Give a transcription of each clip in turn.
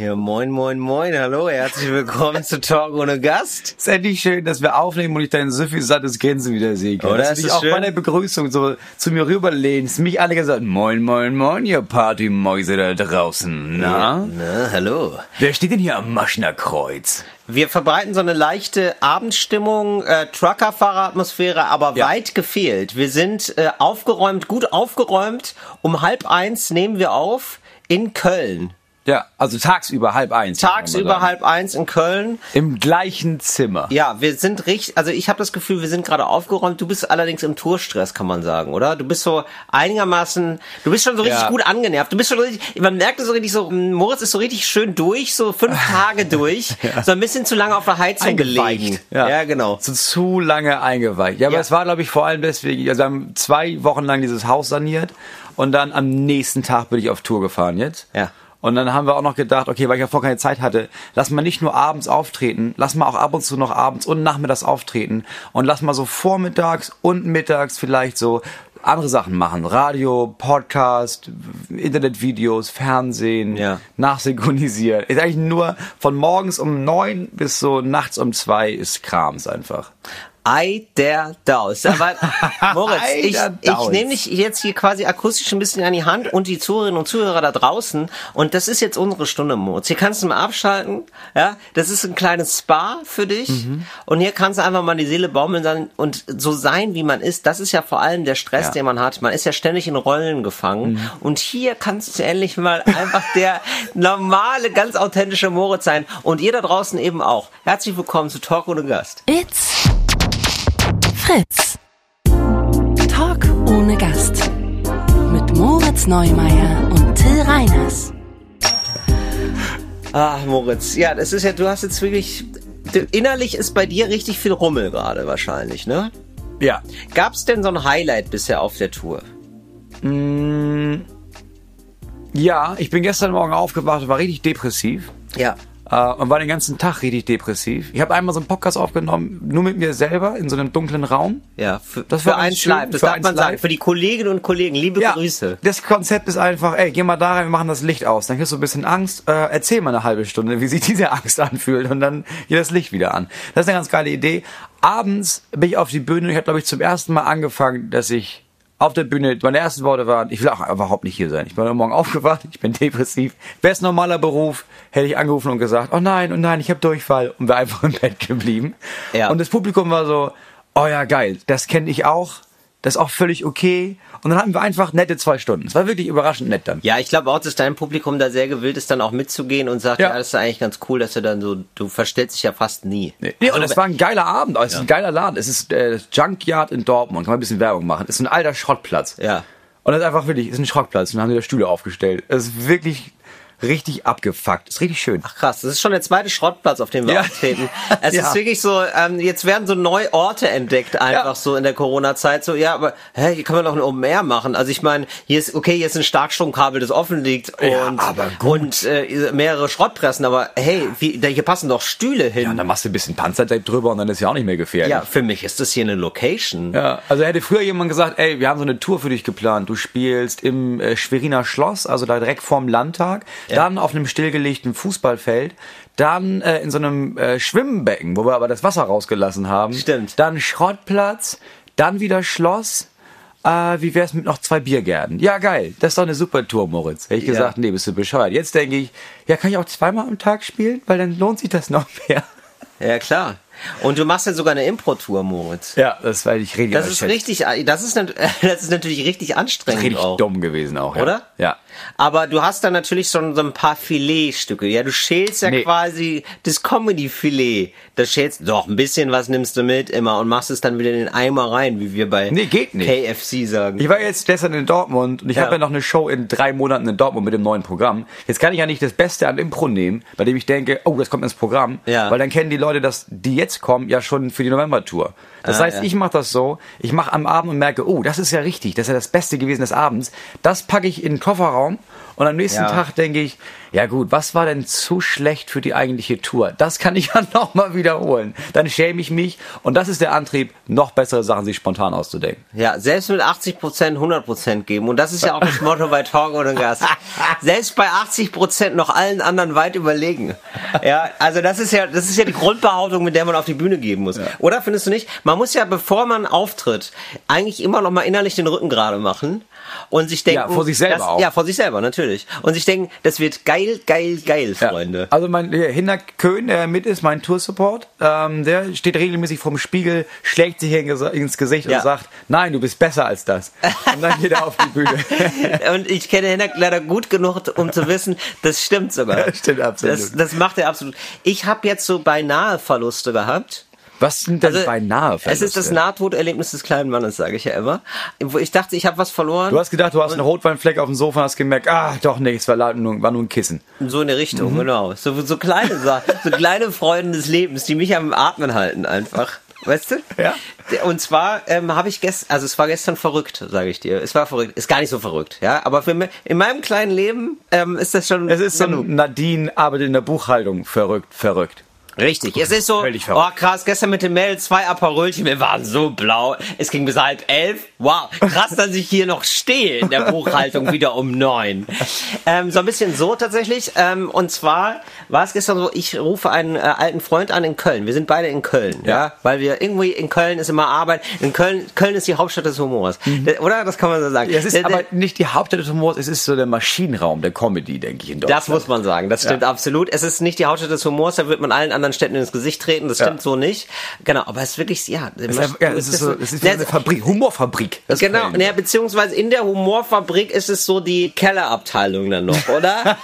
Ja, moin, moin, moin, hallo, herzlich willkommen zu Talk ohne Gast. ist endlich schön, dass wir aufnehmen und ich dein süffisantes Grinsen wieder sehe. Oder? Dass Ist du dich auch schön? bei der Begrüßung so zu mir rüberlehnst, mich alle gesagt, moin, moin, moin, ihr Partymäuse da draußen, na? Na, hallo. Wer steht denn hier am Maschnerkreuz? Wir verbreiten so eine leichte Abendstimmung, äh, Truckerfahreratmosphäre, aber Ja. weit gefehlt. Wir sind äh, aufgeräumt, gut aufgeräumt. Um halb eins nehmen wir auf in Köln. Ja, also tagsüber halb eins. Tagsüber halb eins in Köln. Im gleichen Zimmer. Ja, wir sind richtig, also ich habe das Gefühl, wir sind gerade aufgeräumt. Du bist allerdings im Tourstress, kann man sagen, oder? Du bist so einigermaßen, du bist schon so richtig Ja. gut angenervt. Du bist schon richtig, man merkt es so richtig so, Moritz ist so richtig schön durch, so fünf Tage durch, so ein bisschen zu lange auf der Heizung gelegen. Ja, genau. So zu lange eingeweicht. Ja, aber Ja. es war, glaube ich, vor allem deswegen, also wir haben zwei Wochen lang dieses Haus saniert und dann am nächsten Tag bin ich auf Tour gefahren jetzt. Ja. Und dann haben wir auch noch gedacht, okay, weil ich ja vorher keine Zeit hatte, lass mal nicht nur abends auftreten, lass mal auch ab und zu noch abends und nachmittags auftreten und lass mal so vormittags und mittags vielleicht so andere Sachen machen. Radio, Podcast, Internetvideos, Fernsehen, Ja. nachsynchronisieren. Ist eigentlich nur von morgens um neun bis so nachts um zwei ist Krams einfach. Ei der Daus. Aber Moritz, ich, ich nehme dich jetzt hier quasi akustisch ein bisschen an die Hand und die Zuhörerinnen und Zuhörer da draußen. Und das ist jetzt unsere Stunde, Moritz. Hier kannst du mal abschalten. Ja, das ist ein kleines Spa für dich. Mhm. Und hier kannst du einfach mal die Seele baumeln sein und so sein, wie man ist. Das ist ja vor allem der Stress, Ja. den man hat. Man ist ja ständig in Rollen gefangen. Mhm. Und hier kannst du endlich mal einfach der normale, ganz authentische Moritz sein. Und ihr da draußen eben auch. Herzlich willkommen zu Talk ohne Gast. It's Fritz. Talk ohne Gast. Mit Moritz Neumeier und Till Reiners. Ah, Moritz, ja, das ist ja, du hast jetzt wirklich, innerlich ist bei dir richtig viel Rummel gerade wahrscheinlich, ne? Ja. Gab's denn so ein Highlight bisher auf der Tour? Ja, ich bin gestern Morgen aufgewacht und war richtig depressiv. Ja. Äh, und war den ganzen Tag richtig depressiv. Ich habe einmal so einen Podcast aufgenommen, nur mit mir selber in so einem dunklen Raum. Ja, für, Das für schön, Schleif, das für darf eins man sagen. live. Für die Kolleginnen und Kollegen, liebe Grüße. Das Konzept ist einfach, ey, geh mal da rein, wir machen das Licht aus. Dann kriegst du ein bisschen Angst, äh, erzähl mal eine halbe Stunde, wie sich diese Angst anfühlt und dann geht das Licht wieder an. Das ist eine ganz geile Idee. Abends bin ich auf die Bühne und ich habe, glaube ich, zum ersten Mal angefangen, dass ich auf der Bühne, meine ersten Worte waren, ich will auch überhaupt nicht hier sein. Ich bin heute Morgen aufgewacht, ich bin depressiv. Wäre es normaler Beruf, hätte ich angerufen und gesagt, oh nein, oh nein, ich habe Durchfall und wäre einfach im Bett geblieben. Ja. Und das Publikum war so, oh ja, geil, das kenne ich auch. Das ist auch völlig okay. Und dann hatten wir einfach nette zwei Stunden. Es war wirklich überraschend nett dann. Ja, ich glaube auch, dass dein Publikum da sehr gewillt ist, dann auch mitzugehen und sagt, ja, Ja. das ist eigentlich ganz cool, dass du dann so, du verstellst dich ja fast nie. Nee, nee, und es war ein geiler Abend. Es ist ein geiler Laden. Es ist äh, das Junkyard in Dortmund. Kann man ein bisschen Werbung machen. Es ist ein alter Schrottplatz. Ja. Und das ist einfach wirklich, es ist ein Schrottplatz. Und dann haben die da Stühle aufgestellt. Es ist wirklich richtig abgefuckt. Ist richtig schön. Ach krass, das ist schon der zweite Schrottplatz, auf dem wir Ja. auftreten. Es Ja. ist wirklich so, ähm, jetzt werden so neue Orte entdeckt, einfach Ja. so in der Corona-Zeit. So, ja, aber hä, hier kann man doch ein Air machen. Also ich meine, hier ist, okay, hier ist ein Starkstromkabel, das offen liegt Ja, und, und äh, mehrere Schrottpressen, aber hey, wie, da, hier passen doch Stühle hin. Ja, und dann machst du ein bisschen Panzertape drüber und dann ist ja auch nicht mehr gefährlich. Ja, für mich ist das hier eine Location. Ja, also hätte früher jemand gesagt, ey, wir haben so eine Tour für dich geplant. Du spielst im äh, Schweriner Schloss, also da direkt vorm Landtag, dann auf einem stillgelegten Fußballfeld, dann äh, in so einem äh, Schwimmbecken, wo wir aber das Wasser rausgelassen haben. Stimmt. Dann Schrottplatz, dann wieder Schloss. Äh, wie wär's mit noch zwei Biergärten? Ja, geil. Das ist doch eine super Tour, Moritz. Hätte ich Ja. gesagt, nee, bist du bescheuert. Jetzt denke ich, ja, kann ich auch zweimal am Tag spielen? Weil dann lohnt sich das noch mehr. Ja, klar. Und du machst ja sogar eine Impro-Tour, Moritz. Ja, das war ich richtig Das ist richtig, das ist, das ist natürlich richtig anstrengend richtig auch. dumm gewesen auch. Ja. Oder? Ja. Aber du hast dann natürlich schon so ein paar Filetstücke. Ja, du schälst ja Nee. quasi das Comedy-Filet. Das schälst doch ein bisschen was nimmst du mit immer und machst es dann wieder in den Eimer rein, wie wir bei Nee, geht nicht. KFC sagen. Ich war jetzt gestern in Dortmund und ich Ja. habe ja noch eine Show in drei Monaten in Dortmund mit dem neuen Programm. Jetzt kann ich ja nicht das Beste an Impro nehmen, bei dem ich denke, oh, das kommt ins Programm. Ja. Weil dann kennen die Leute, dass die jetzt kommen, ja schon für die November-Tour. Das Ah, heißt, ja. ich mache das so, ich mache am Abend und merke, oh, das ist ja richtig, das ist ja das Beste gewesen des Abends. Das packe ich in den Kofferraum Und am nächsten Ja. Tag denke ich, ja gut, was war denn zu schlecht für die eigentliche Tour? Das kann ich ja nochmal wiederholen. Dann schäme ich mich und das ist der Antrieb, noch bessere Sachen sich spontan auszudenken. Ja, selbst mit 80 Prozent 100 Prozent geben. Und das ist ja auch das Motto bei Talk ohne Gast. Selbst bei 80 Prozent noch allen anderen weit überlegen. Ja, also das ist ja, das ist ja die Grundbehauptung, mit der man auf die Bühne geben muss. Oder findest du nicht? Man muss ja, bevor man auftritt, eigentlich immer noch mal innerlich den Rücken gerade machen und sich denken, Ja, vor sich selber das, auch. Ja, vor sich selber natürlich. Und sich denken, das wird geil, geil, geil, Ja. Freunde. Also mein der Hinak Köhn, der mit ist, mein Toursupport, ähm, der steht regelmäßig vorm Spiegel, schlägt sich ins ins Gesicht Ja. und sagt, nein, du bist besser als das. Und dann geht er auf die Bühne. Und ich kenne Henrik leider gut genug, um zu wissen, das stimmt sogar. Das stimmt absolut. Das, das macht er absolut. Ich habe jetzt so beinahe Verluste gehabt. Was sind denn Also, beinahe Es ist das Verluste? Nahtoderlebnis des kleinen Mannes, sage ich ja immer. Wo ich dachte, ich habe was verloren. Du hast gedacht, du hast einen Rotweinfleck auf dem Sofa und hast gemerkt, ah, doch nicht, es war, nur, war nur ein Kissen. so in der Richtung, genau. So, so kleine Sachen, so kleine Freuden des Lebens, die mich am Atmen halten einfach. Weißt du? Ja. Und zwar ähm, habe ich gestern, also es war gestern verrückt, sage ich dir. Es war verrückt, ist gar nicht so verrückt, ja. Aber für mich, in meinem kleinen Leben ähm, ist das schon. Es ist so ein Nadine arbeitet in der Buchhaltung. Verrückt, verrückt. Richtig, es ist so, Völlig oh krass, gestern mit dem Mail zwei Aperolchen, wir waren so blau, es ging bis halb elf, wow, krass, dass ich hier noch stehe in der Buchhaltung wieder um neun. Ähm, so ein bisschen so tatsächlich, ähm, und zwar war es gestern so, ich rufe einen äh, alten Freund an in Köln, wir sind beide in Köln, ja, Ja. weil wir irgendwie in Köln ist immer Arbeit, in Köln, Köln ist die Hauptstadt des Humors, Der- oder? Das kann man so sagen. Mhm. Es ist Der- der- aber nicht die Hauptstadt des Humors, es ist so der Maschinenraum der Comedy, denke ich, in Deutschland. Das muss man sagen, das stimmt absolut. Es ist nicht die Hauptstadt des Humors, da wird man allen anderen Städten ins Gesicht treten, das stimmt Ja. so nicht. Genau, aber es ist wirklich, ja. Es ist, einfach- ja, es ist, so, es ist wie eine Fabrik, Humorfabrik. Das Genau, ja, beziehungsweise in der Humorfabrik ist es so die Kellerabteilung dann noch, oder?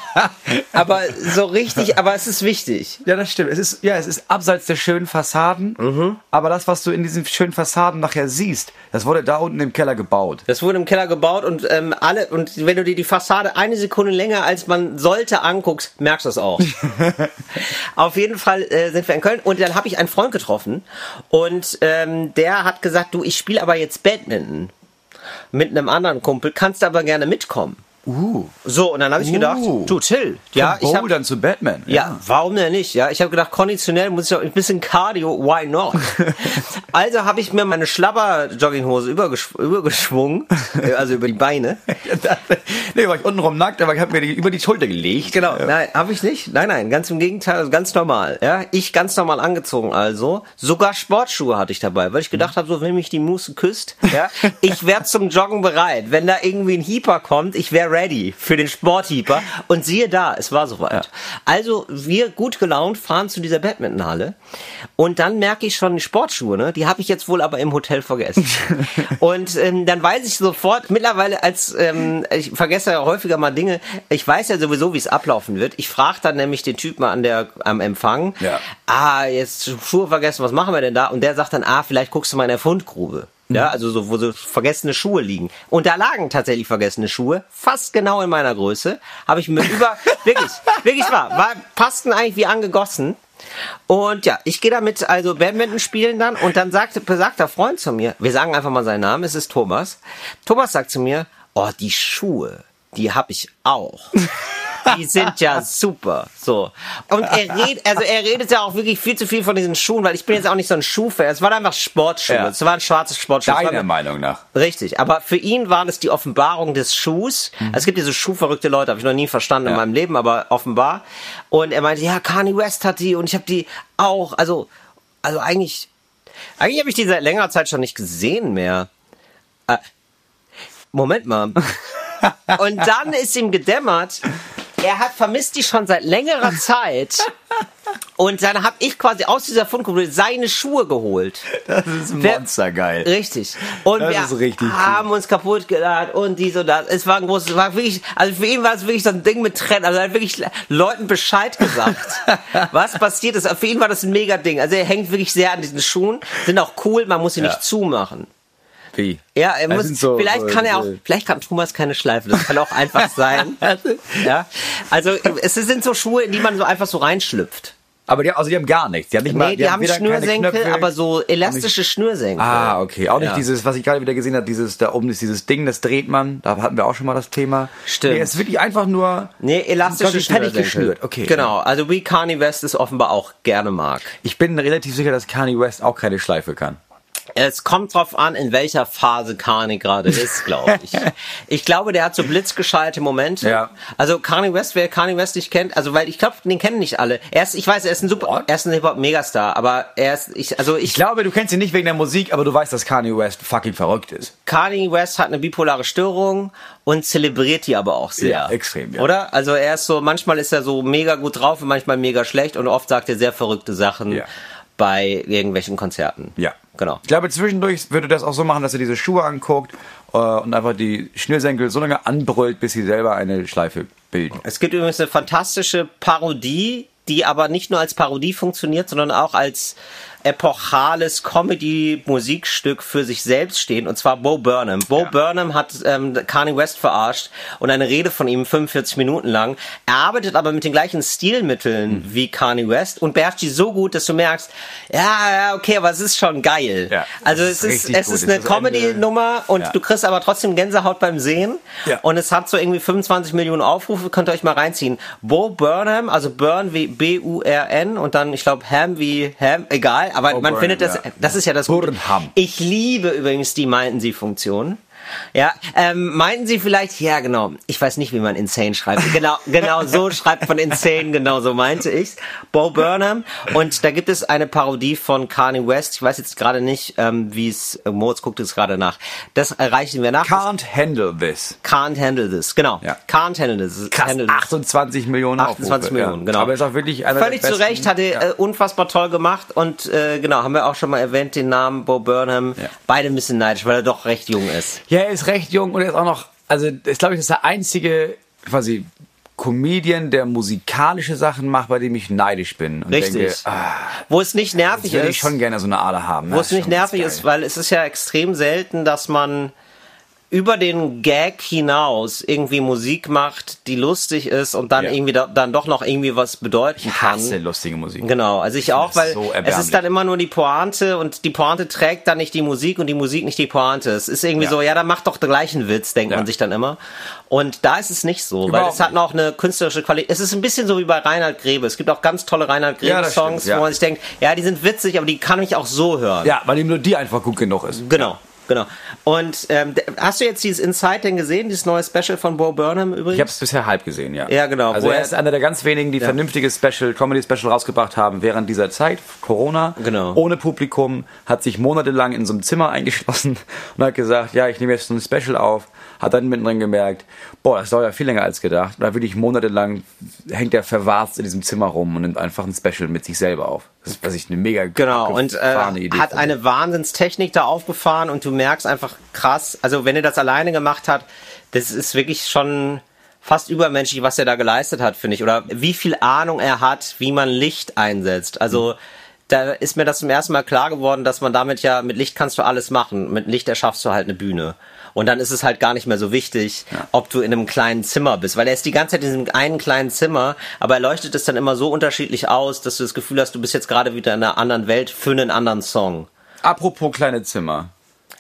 aber so richtig, aber es ist wichtig. Ja, das stimmt. Es ist, ja, es ist abseits der schönen Fassaden. Mhm. Aber das, was du in diesen schönen Fassaden nachher siehst, das wurde da unten im Keller gebaut. Das wurde im Keller gebaut und ähm, alle und wenn du dir die Fassade eine Sekunde länger als man sollte anguckst, merkst du es auch. Auf jeden Fall äh, sind wir in Köln. Und dann habe ich einen Freund getroffen. Und ähm, der hat gesagt, du, ich spiele aber jetzt Badminton mit einem anderen Kumpel, kannst aber gerne mitkommen. Uh. So und dann habe ich gedacht, Uh. du Till, ja, ich habe Bouldern zu Batman. ja, warum denn nicht? Ja, ich habe gedacht, konditionell muss ich doch ein bisschen Cardio, why not? also habe ich mir meine Schlabber-Jogginghose übergesch übergeschwungen, äh, also über die Beine. nee, war ich untenrum nackt, aber ich habe mir die über die Schulter gelegt. Genau, nein, habe ich nicht. Nein, nein, ganz im Gegenteil, also ganz normal. Ja, ich ganz normal angezogen also. Sogar Sportschuhe hatte ich dabei, weil ich gedacht habe, so wenn mich die Muße küsst, ja, ich wäre zum Joggen bereit. Wenn da irgendwie ein Heeper kommt, ich wäre ready für den Sportheeper. Und siehe da, es war soweit. Also wir gut gelaunt fahren zu dieser Badmintonhalle und dann merke ich schon die Sportschuhe, ne? Die habe ich jetzt wohl aber im Hotel vergessen. und ähm, dann weiß ich sofort, mittlerweile als ähm, ich vergesse ja häufiger mal Dinge, ich weiß ja sowieso, wie es ablaufen wird. Ich frage dann nämlich den Typen an der am Empfang, Ja. ah, jetzt Schuhe vergessen, was machen wir denn da? Und der sagt dann, ah, vielleicht guckst du mal in der Fundgrube. Ja, also so, wo so vergessene Schuhe liegen. Und da lagen tatsächlich vergessene Schuhe, fast genau in meiner Größe. Habe ich mir über, wirklich, wirklich wahr, war, passten eigentlich wie angegossen. Und ja, ich gehe damit also Badminton spielen dann und dann sagt besagter Freund zu mir, wir sagen einfach mal seinen Namen, es ist Thomas. Thomas sagt zu mir, oh, die Schuhe, die habe ich auch. Die sind ja super. So. Und er redet, also er redet ja auch wirklich viel zu viel von diesen Schuhen, weil ich bin jetzt auch nicht so ein Schuhfan. Es waren einfach Sportschuhe. Ja. Es waren schwarze Sportschuhe. Deiner Meinung nach. Richtig, aber für ihn waren es die Offenbarung des Schuhs. Also es gibt diese schuhverrückte Leute, habe ich noch nie verstanden in Ja. meinem Leben, aber offenbar. Und er meinte, ja, Kanye West hat die und ich habe die auch. Also, also eigentlich, eigentlich habe ich die seit längerer Zeit schon nicht gesehen mehr. Äh, Moment mal. und dann ist ihm gedämmert, er hat vermisst die schon seit längerer Zeit. Und dann habe ich quasi aus dieser Fundgrube seine Schuhe geholt. Das ist monstergeil. Richtig. Und Das wir richtig haben uns kaputt geladen und dies und das. Es war ein großes, es war wirklich, also für ihn war es wirklich so ein Ding mit Trend. Also er hat wirklich Leuten Bescheid gesagt, was passiert ist. Für ihn war das ein mega Ding. Also er hängt wirklich sehr an diesen Schuhen, sind auch cool, man muss sie Ja. nicht zumachen. Wie? Ja, er Das muss, so- vielleicht kann er auch, vielleicht kann Thomas keine Schleife, das kann auch einfach sein. ja. Also, es sind so Schuhe, in die man so einfach so reinschlüpft. Aber die, also die haben gar nichts. Die haben nicht mal, Nee, die, haben keine Schnürsenkel, Knöpfe, aber so elastische Schnürsenkel. Ah, okay. Auch nicht Ja. dieses, was ich gerade wieder gesehen habe, dieses, da oben ist dieses Ding, das dreht man. Da hatten wir auch schon mal das Thema. Stimmt. Nee, es ist wirklich einfach nur. Nee, elastische Schnürsenkel. geschnürt. Okay. Genau, also wie Kanye West es offenbar auch gerne mag. Ich bin relativ sicher, dass Kanye West auch keine Schleife kann. Es kommt drauf an, in welcher Phase Kanye gerade ist, glaube ich. Ich glaube, der hat so blitzgeschallte Momente. Ja. Also Kanye West, wer Kanye West nicht kennt, also weil ich glaube, den kennen nicht alle. Er ist, ich weiß, er ist ein super, er ist ein Hip-Hop Megastar, aber er ist, ich, also ich, Ich glaube, du kennst ihn nicht wegen der Musik, aber du weißt, dass Kanye West fucking verrückt ist. Kanye West hat eine bipolare Störung und zelebriert die aber auch sehr. Ja, extrem, ja. Oder? Also er ist so, manchmal ist er so mega gut drauf und manchmal mega schlecht und oft sagt er sehr verrückte Sachen Ja. bei irgendwelchen Konzerten. Ja. Genau. Ich glaube, zwischendurch würde das auch so machen, dass er diese Schuhe anguckt äh, und einfach die Schnürsenkel so lange anbrüllt, bis sie selber eine Schleife bilden. Es gibt übrigens eine fantastische Parodie, die aber nicht nur als Parodie funktioniert, sondern auch als epochales Comedy-Musikstück für sich selbst stehen, und zwar Bo Burnham. Bo Ja. Burnham hat ähm, Kanye West verarscht und eine Rede von ihm 45 Minuten lang. Er arbeitet aber mit den gleichen Stilmitteln wie Kanye West und beherrscht die so gut, dass du merkst, ja, ja, okay, aber es ist schon geil. Ja, also es ist es ist eine ist Ende- Comedy-Nummer und Ja. du kriegst aber trotzdem Gänsehaut beim Sehen. Ja. Und es hat so irgendwie 25 Millionen Aufrufe, könnt ihr euch mal reinziehen. Bo Burnham, also Burn wie B-U-R-N und dann, ich glaube, Ham wie Ham, egal, aber Bo man findet das, das ist ja das Gute. Ich liebe übrigens die meinten sie Funktion. Ja, ähm, meinten Sie vielleicht, ja genau, ich weiß nicht, wie man insane schreibt. Genau, genau so schreibt man insane, genau so meinte ich's. Bo Burnham. Und da gibt es eine Parodie von Kanye West. Ich weiß jetzt gerade nicht, ähm, wie es, äh, Moritz guckt es gerade nach. Das erreichen wir nach. Can't handle this. Can't handle this, genau. Ja. Can't handle this. Krass, handle this. 28 Millionen 28 Aufrufe, Millionen, ja. genau. Aber ist auch wirklich einer Völlig der zu besten, Recht, hat er ja. äh, unfassbar toll gemacht und äh, genau, haben wir auch schon mal erwähnt, den Namen Bo Burnham. Ja. Beide ein bisschen neidisch, weil er doch recht jung ist. Ja, er ist recht jung und er ist auch noch, also ist glaube ich, das ist der einzige quasi Comedian, der musikalische Sachen macht, bei dem ich neidisch bin. Und Richtig. Denke, ah, Wo es nicht nervig würde ich ist, schon gerne so eine Ader haben. wo es nicht nervig ist, weil es ist ja extrem selten, dass man über den Gag hinaus irgendwie Musik macht, die lustig ist und dann Ja. irgendwie da, dann doch noch irgendwie was bedeuten ich kann. hasse lustige Musik. Genau, also ich auch, das weil so es ist dann immer nur die Pointe und die Pointe trägt dann nicht die Musik und die Musik nicht die Pointe. Es ist irgendwie Ja. so, ja, dann macht doch den gleichen Witz, denkt Ja. man sich dann immer. Und da ist es nicht so, weil Überhaupt es hat auch eine künstlerische Qualität. Es ist ein bisschen so wie bei Reinhard Grebe. Es gibt auch ganz tolle Reinhard Ja, Grebe das Songs, stimmt, ja. wo man sich denkt, ja, die sind witzig, aber die kann ich auch so hören. Ja, weil die Melodie einfach gut genug ist. Genau. Genau. Und ähm, hast du jetzt dieses Inside denn gesehen, dieses neue Special von Bo Burnham übrigens? Ich habe es bisher halb gesehen, ja. Ja, genau, Also er ist einer der ganz wenigen, die vernünftiges Special, Comedy-Special rausgebracht haben während dieser Zeit, Corona, Genau. ohne Publikum, hat sich monatelang in so einem Zimmer eingeschlossen und hat gesagt, ja, ich nehme jetzt so ein Special auf, hat dann mittendrin gemerkt, boah, das dauert ja viel länger als gedacht. Und da wirklich monatelang hängt er verwahrt in diesem Zimmer rum und nimmt einfach ein Special mit sich selber auf. Das ist, was ich eine mega Genau, und äh, Idee hat finde. eine Wahnsinnstechnik da aufgefahren und du merkst einfach krass, also wenn er das alleine gemacht hat, das ist wirklich schon fast übermenschlich, was er da geleistet hat, finde ich. Oder wie viel Ahnung er hat, wie man Licht einsetzt. Also da ist mir das zum ersten Mal klar geworden, dass man damit ja, mit Licht kannst du alles machen. Mit Licht erschaffst du halt eine Bühne. Und dann ist es halt gar nicht mehr so wichtig, ob du in einem kleinen Zimmer bist. Weil er ist die ganze Zeit in diesem einen kleinen Zimmer, aber er leuchtet es dann immer so unterschiedlich aus, dass du das Gefühl hast, du bist jetzt gerade wieder in einer anderen Welt für einen anderen Song. Apropos kleine Zimmer.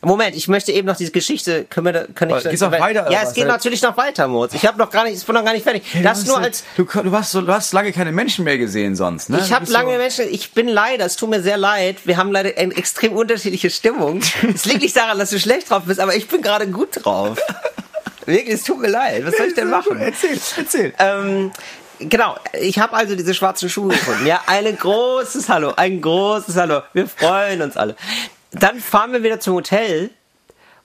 Moment, ich möchte eben noch diese Geschichte. Können wir da, kann ich Geht's noch weiter, Ja, es geht natürlich noch weiter, Moritz. Ich habe noch gar nicht, ich bin noch gar nicht fertig. das du nur hast, als du, du, hast so, du hast lange keine Menschen mehr gesehen sonst, ne? ich habe lange so, Menschen, ich bin leider, es tut mir sehr leid, wir haben leider eine extrem unterschiedliche Stimmung. Es liegt nicht daran, dass du schlecht drauf bist, aber ich bin gerade gut drauf. Wirklich, es tut mir leid. Was soll ich denn machen? Erzähl, erzähl. Ähm, genau, ich habe also diese schwarzen Schuhe gefunden. Ja, ein großes Hallo, ein großes Hallo. Wir freuen uns alle. Dann fahren wir wieder zum Hotel,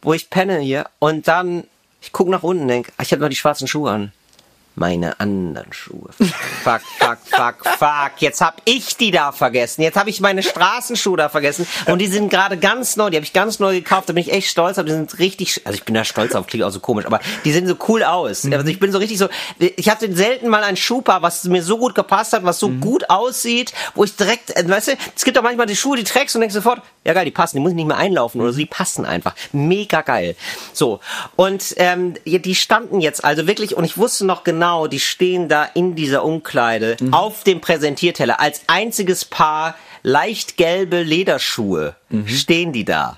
wo ich penne hier, und dann, ich gucke nach unten und denke, ich habe noch die schwarzen Schuhe an. Meine anderen Schuhe. Fuck, fuck, fuck, fuck. Jetzt hab ich die da vergessen. Jetzt habe ich meine Straßenschuhe da vergessen. Und die sind gerade ganz neu. Die habe ich ganz neu gekauft. Da bin ich echt stolz. Aber die sind richtig, also ich bin da stolz auf, klingt auch so komisch. Aber die sehen so cool aus. Also ich bin so richtig so, ich hatte selten mal ein Schuhpaar, was mir so gut gepasst hat, was so gut aussieht, wo ich direkt, äh, weißt du, es gibt auch manchmal die Schuhe, die trägst und denkst sofort, Ja, geil, die passen, die muss ich nicht mehr einlaufen oder so, die passen einfach. Mega geil. So, und ähm, die standen jetzt also wirklich, und ich wusste noch genau, die stehen da in dieser Umkleide auf dem Präsentierteller als einziges Paar leicht gelbe Lederschuhe stehen die da.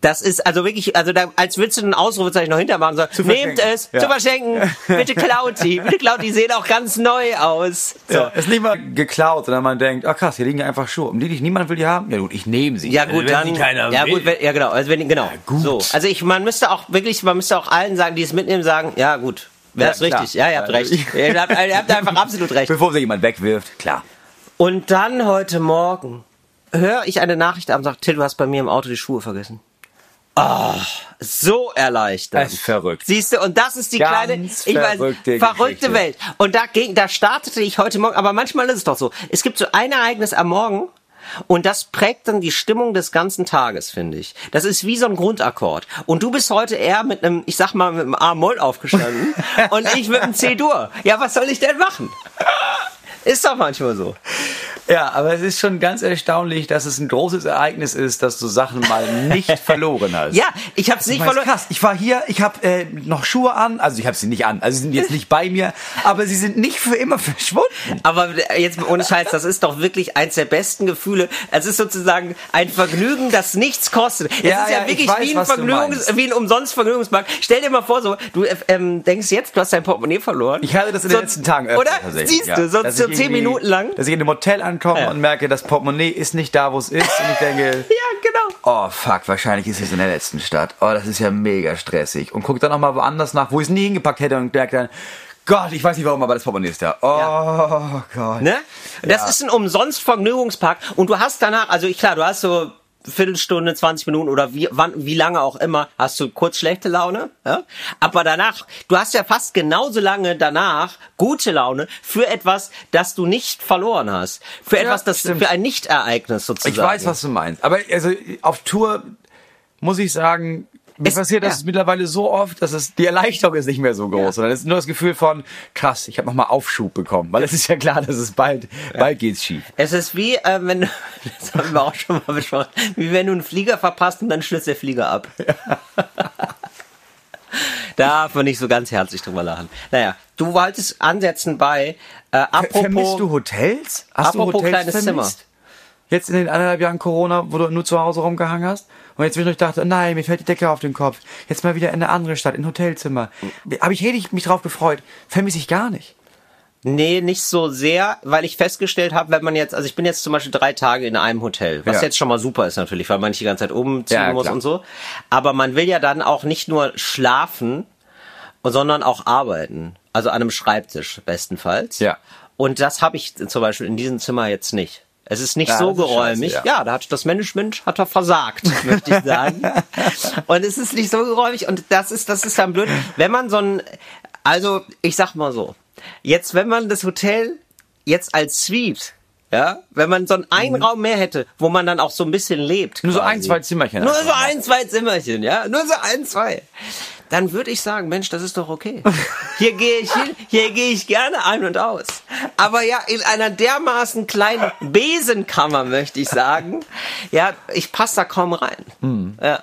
Das ist also wirklich, also da, als würdest du ein Ausrufezeichen noch hintermachen und sagen, nehmt es, Ja. zu verschenken, bitte klaut die, bitte klaut die, sehen auch ganz neu aus. So. So. Ist nicht mal geklaut, sondern man denkt, ah krass, hier liegen ja einfach Schuhe. Um die dich niemand will die haben? Ja gut, ich nehme sie. Ja gut, Wenn dann. keiner ja will. gut, wenn, ja genau, also wenn genau. gut. So, also ich, man müsste auch wirklich, man müsste auch allen sagen, die es mitnehmen, sagen, ja gut, Ja, ist richtig, ja, ihr habt recht, ihr habt, ihr habt einfach absolut recht. Bevor sie jemand wegwirft, klar. Und dann heute Morgen höre ich eine Nachricht ab und sage, Till, du hast bei mir im Auto die Schuhe vergessen. Ah, so erleichtert. Das ist verrückt. Siehst du, und das ist die Ganz kleine, ich weiß, verrückte verrückte Geschichte. Welt. Und da ging, da startete ich heute Morgen, aber manchmal ist es doch so. Es gibt so ein Ereignis am Morgen, und das prägt dann die Stimmung des ganzen Tages, finde ich. Das ist wie so ein Grundakkord. Und du bist heute eher mit einem, ich sag mal, mit einem A-Moll aufgestanden und ich mit einem C-Dur. Ja, was soll ich denn machen? Ist doch manchmal so. Ja, aber es ist schon ganz erstaunlich, dass es ein großes Ereignis ist, dass du Sachen mal nicht verloren hast. Ja, ich hab's nicht Ich meine, verloren. krass. Ich war hier, ich habe äh, noch Schuhe an, also ich habe sie nicht an, also sie sind jetzt nicht bei mir, aber sie sind nicht für immer verschwunden. Aber jetzt ohne Scheiß, das ist doch wirklich eins der besten Gefühle. Es ist sozusagen ein Vergnügen, das nichts kostet. Es Ja, ist ja, ja, ich wirklich weiß, wie ein du Vergnügungs, wie ein umsonst Vergnügungsmarkt. Stell dir mal vor, so du äh, ähm, denkst jetzt, du hast dein Portemonnaie verloren. Ich hatte das in So- den letzten Tagen öfter Oder? Siehst du, sonst Dass so ich zehn Minuten lang. Dass ich in einem Hotel ankomme Ja. und merke, das Portemonnaie ist nicht da, wo es ist und ich denke, Ja, genau. oh fuck, wahrscheinlich ist es in der letzten Stadt. Oh, das ist ja mega stressig. Und guck dann noch mal woanders nach, wo ich es nie hingepackt hätte und merke dann, Gott, ich weiß nicht warum, aber das Portemonnaie ist da. Oh Gott. Ne? Das Ja. ist ein umsonst Vergnügungspark und du hast danach, also ich klar, du hast so Viertelstunde, 20 Minuten oder wie, wann, wie lange auch immer, hast du kurz schlechte Laune, ja? aber danach, du hast ja fast genauso lange danach gute Laune für etwas, das du nicht verloren hast, für etwas, das stimmt. für ein Nichtereignis sozusagen. Ich weiß, was du meinst. Aber also auf Tour muss ich sagen, mir Es- passiert das ja. mittlerweile so oft, dass es die Erleichterung ist nicht mehr so groß, sondern es ist nur das Gefühl von krass, ich habe nochmal Aufschub bekommen, weil es ist ja klar, dass es bald bald geht's schief. Es ist wie, äh, wenn du, das haben wir auch schon mal besprochen, wie wenn du einen Flieger verpasst und dann stürzt der Flieger ab. Darf man nicht so ganz herzlich drüber lachen. Naja, du wolltest ansetzen bei, äh, apropos, Vermisst du Hotels? Hast apropos du Hotels kleines vermisst? Zimmer. Jetzt in den anderthalb Jahren Corona, wo du nur zu Hause rumgehangen hast? Und jetzt zwischendurch dachte, nein, mir fällt die Decke auf den Kopf. Jetzt mal wieder in eine andere Stadt, in ein Hotelzimmer. Habe ich richtig mich drauf gefreut. Vermisse ich gar nicht. Nee, nicht so sehr, weil ich festgestellt habe, wenn man jetzt, also ich bin jetzt zum Beispiel drei Tage in einem Hotel, was Ja. jetzt schon mal super ist natürlich, weil man nicht die ganze Zeit umziehen Ja, muss klar. und so. Aber man will ja dann auch nicht nur schlafen, sondern auch arbeiten. Also an einem Schreibtisch bestenfalls. Ja. Und das habe ich zum Beispiel in diesem Zimmer jetzt nicht. Es ist nicht Ja, so geräumig. scheiße, ja. ja. da hat das Management hat er versagt, möchte ich sagen. und es ist nicht so geräumig und das ist das ist dann blöd, wenn man so ein also ich sag mal so, jetzt wenn man das Hotel jetzt als Suite ja, wenn man so einen Einraum mehr hätte, wo man dann auch so ein bisschen lebt. Nur so quasi. ein, zwei Zimmerchen. Nur so ein, zwei Zimmerchen, ja? Nur so ein, zwei. Dann würde ich sagen, Mensch, das ist doch okay. Hier gehe ich hin, hier gehe ich gerne ein und aus. Aber ja, in einer dermaßen kleinen Besenkammer, möchte ich sagen, ja, ich passe da kaum rein. Ja.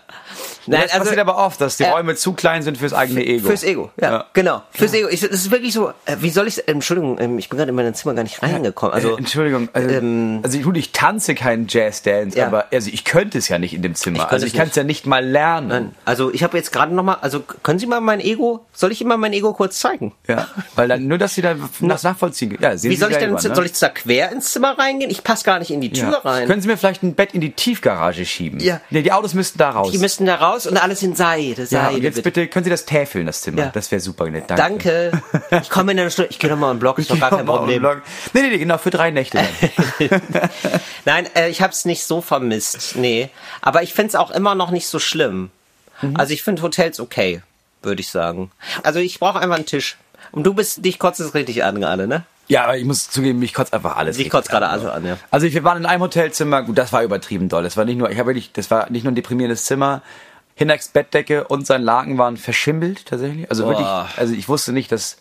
Nein, das passiert aber oft, dass die äh, Räume zu klein sind fürs eigene Ego. Fürs Ego, ja, Ja. genau. Fürs Ego. Ich, das ist wirklich so, äh, wie soll ich, Entschuldigung, ähm, ich bin gerade in mein Zimmer gar nicht reingekommen. Also, äh, Entschuldigung, also, ähm, also ich, ich tanze keinen Jazzdance, Ja. aber also ich könnte es ja nicht in dem Zimmer. könnte also ich kann es ja nicht mal lernen. Nein, also ich habe jetzt gerade noch mal, also können Sie mal mein Ego, soll ich immer mein Ego kurz zeigen? Ja, weil dann nur, dass sie dann das nachvollziehen. können. Ja, sehen Wie Sie soll ich denn, ne? soll ich da quer ins Zimmer reingehen? Ich passe gar nicht in die Tür ja. rein. Können Sie mir vielleicht ein Bett in die Tiefgarage schieben? Ja. Nee, die Autos müssten da raus. Die müssten da raus und alles in Seide, ja, Seide. und jetzt bitte, können Sie das täfeln, das Zimmer? Ja. Das wäre super nett. Danke. Danke. Ich komme in einer Stunde, ich gehe nochmal im Blog, ist doch gar kein Ja, Problem. Nee, nee, nee, genau, für drei Nächte. Nein, äh, ich habe es nicht so vermisst, nee. Aber ich find's auch immer noch nicht so schlimm. Mhm. Also ich finde Hotels okay, würde ich sagen. Also ich brauche einfach einen Tisch. Und du bist, dich kotzt es richtig an gerade, ne? Ja, aber ich muss zugeben, mich kotzt einfach alles. Richtig kotzt gerade also an, ja. Also ich, wir waren in einem Hotelzimmer, gut, das war übertrieben doll. Das war nicht nur, ich habe wirklich, das war nicht nur ein deprimierendes Zimmer. Hinaks Bettdecke und sein Laken waren verschimmelt tatsächlich. Also Boah. wirklich, also ich wusste nicht, dass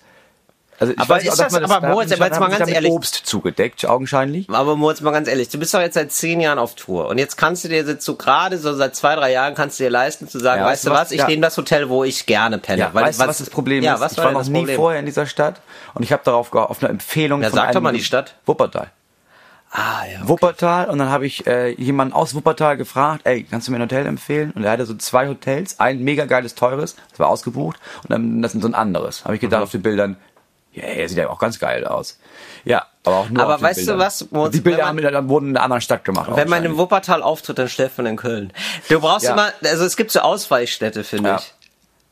Also ich Aber weiß ist auch, das- aber Moritz, aber jetzt mal ganz ehrlich- Obst zugedeckt, augenscheinlich. Aber Moritz, mal ganz ehrlich, du bist doch jetzt seit zehn Jahren auf Tour und jetzt kannst du dir jetzt so gerade so seit zwei, drei Jahren kannst du dir leisten zu sagen, Ja, weißt du was, was? ich Ja. nehme das Hotel, wo ich gerne penne. Ja, weißt du, was das Problem ja, ist? Was ich war war noch nie Problem? vorher in dieser Stadt und ich habe darauf auf eine Empfehlung Ja, von sag doch einem mal die Stadt. Wuppertal. Ah, ja. Wuppertal und dann habe ich äh, jemanden aus Wuppertal gefragt, ey, kannst du mir ein Hotel empfehlen? Und er hatte so zwei Hotels, ein mega geiles, teures, das war ausgebucht und dann das ist so ein anderes. Habe ich gedacht Mhm. auf den Bildern, ja, er sieht ja auch ganz geil aus. Ja, aber auch nur Aber weißt du Bildern. was, Moritz, Die Bilder haben man- dann wurden in einer anderen Stadt gemacht. Wenn man augenscheinlich. Wuppertal auftritt, dann schläft man in Köln. Du brauchst Ja. immer, also es gibt so Ausweichstädte, finde Ja. ich.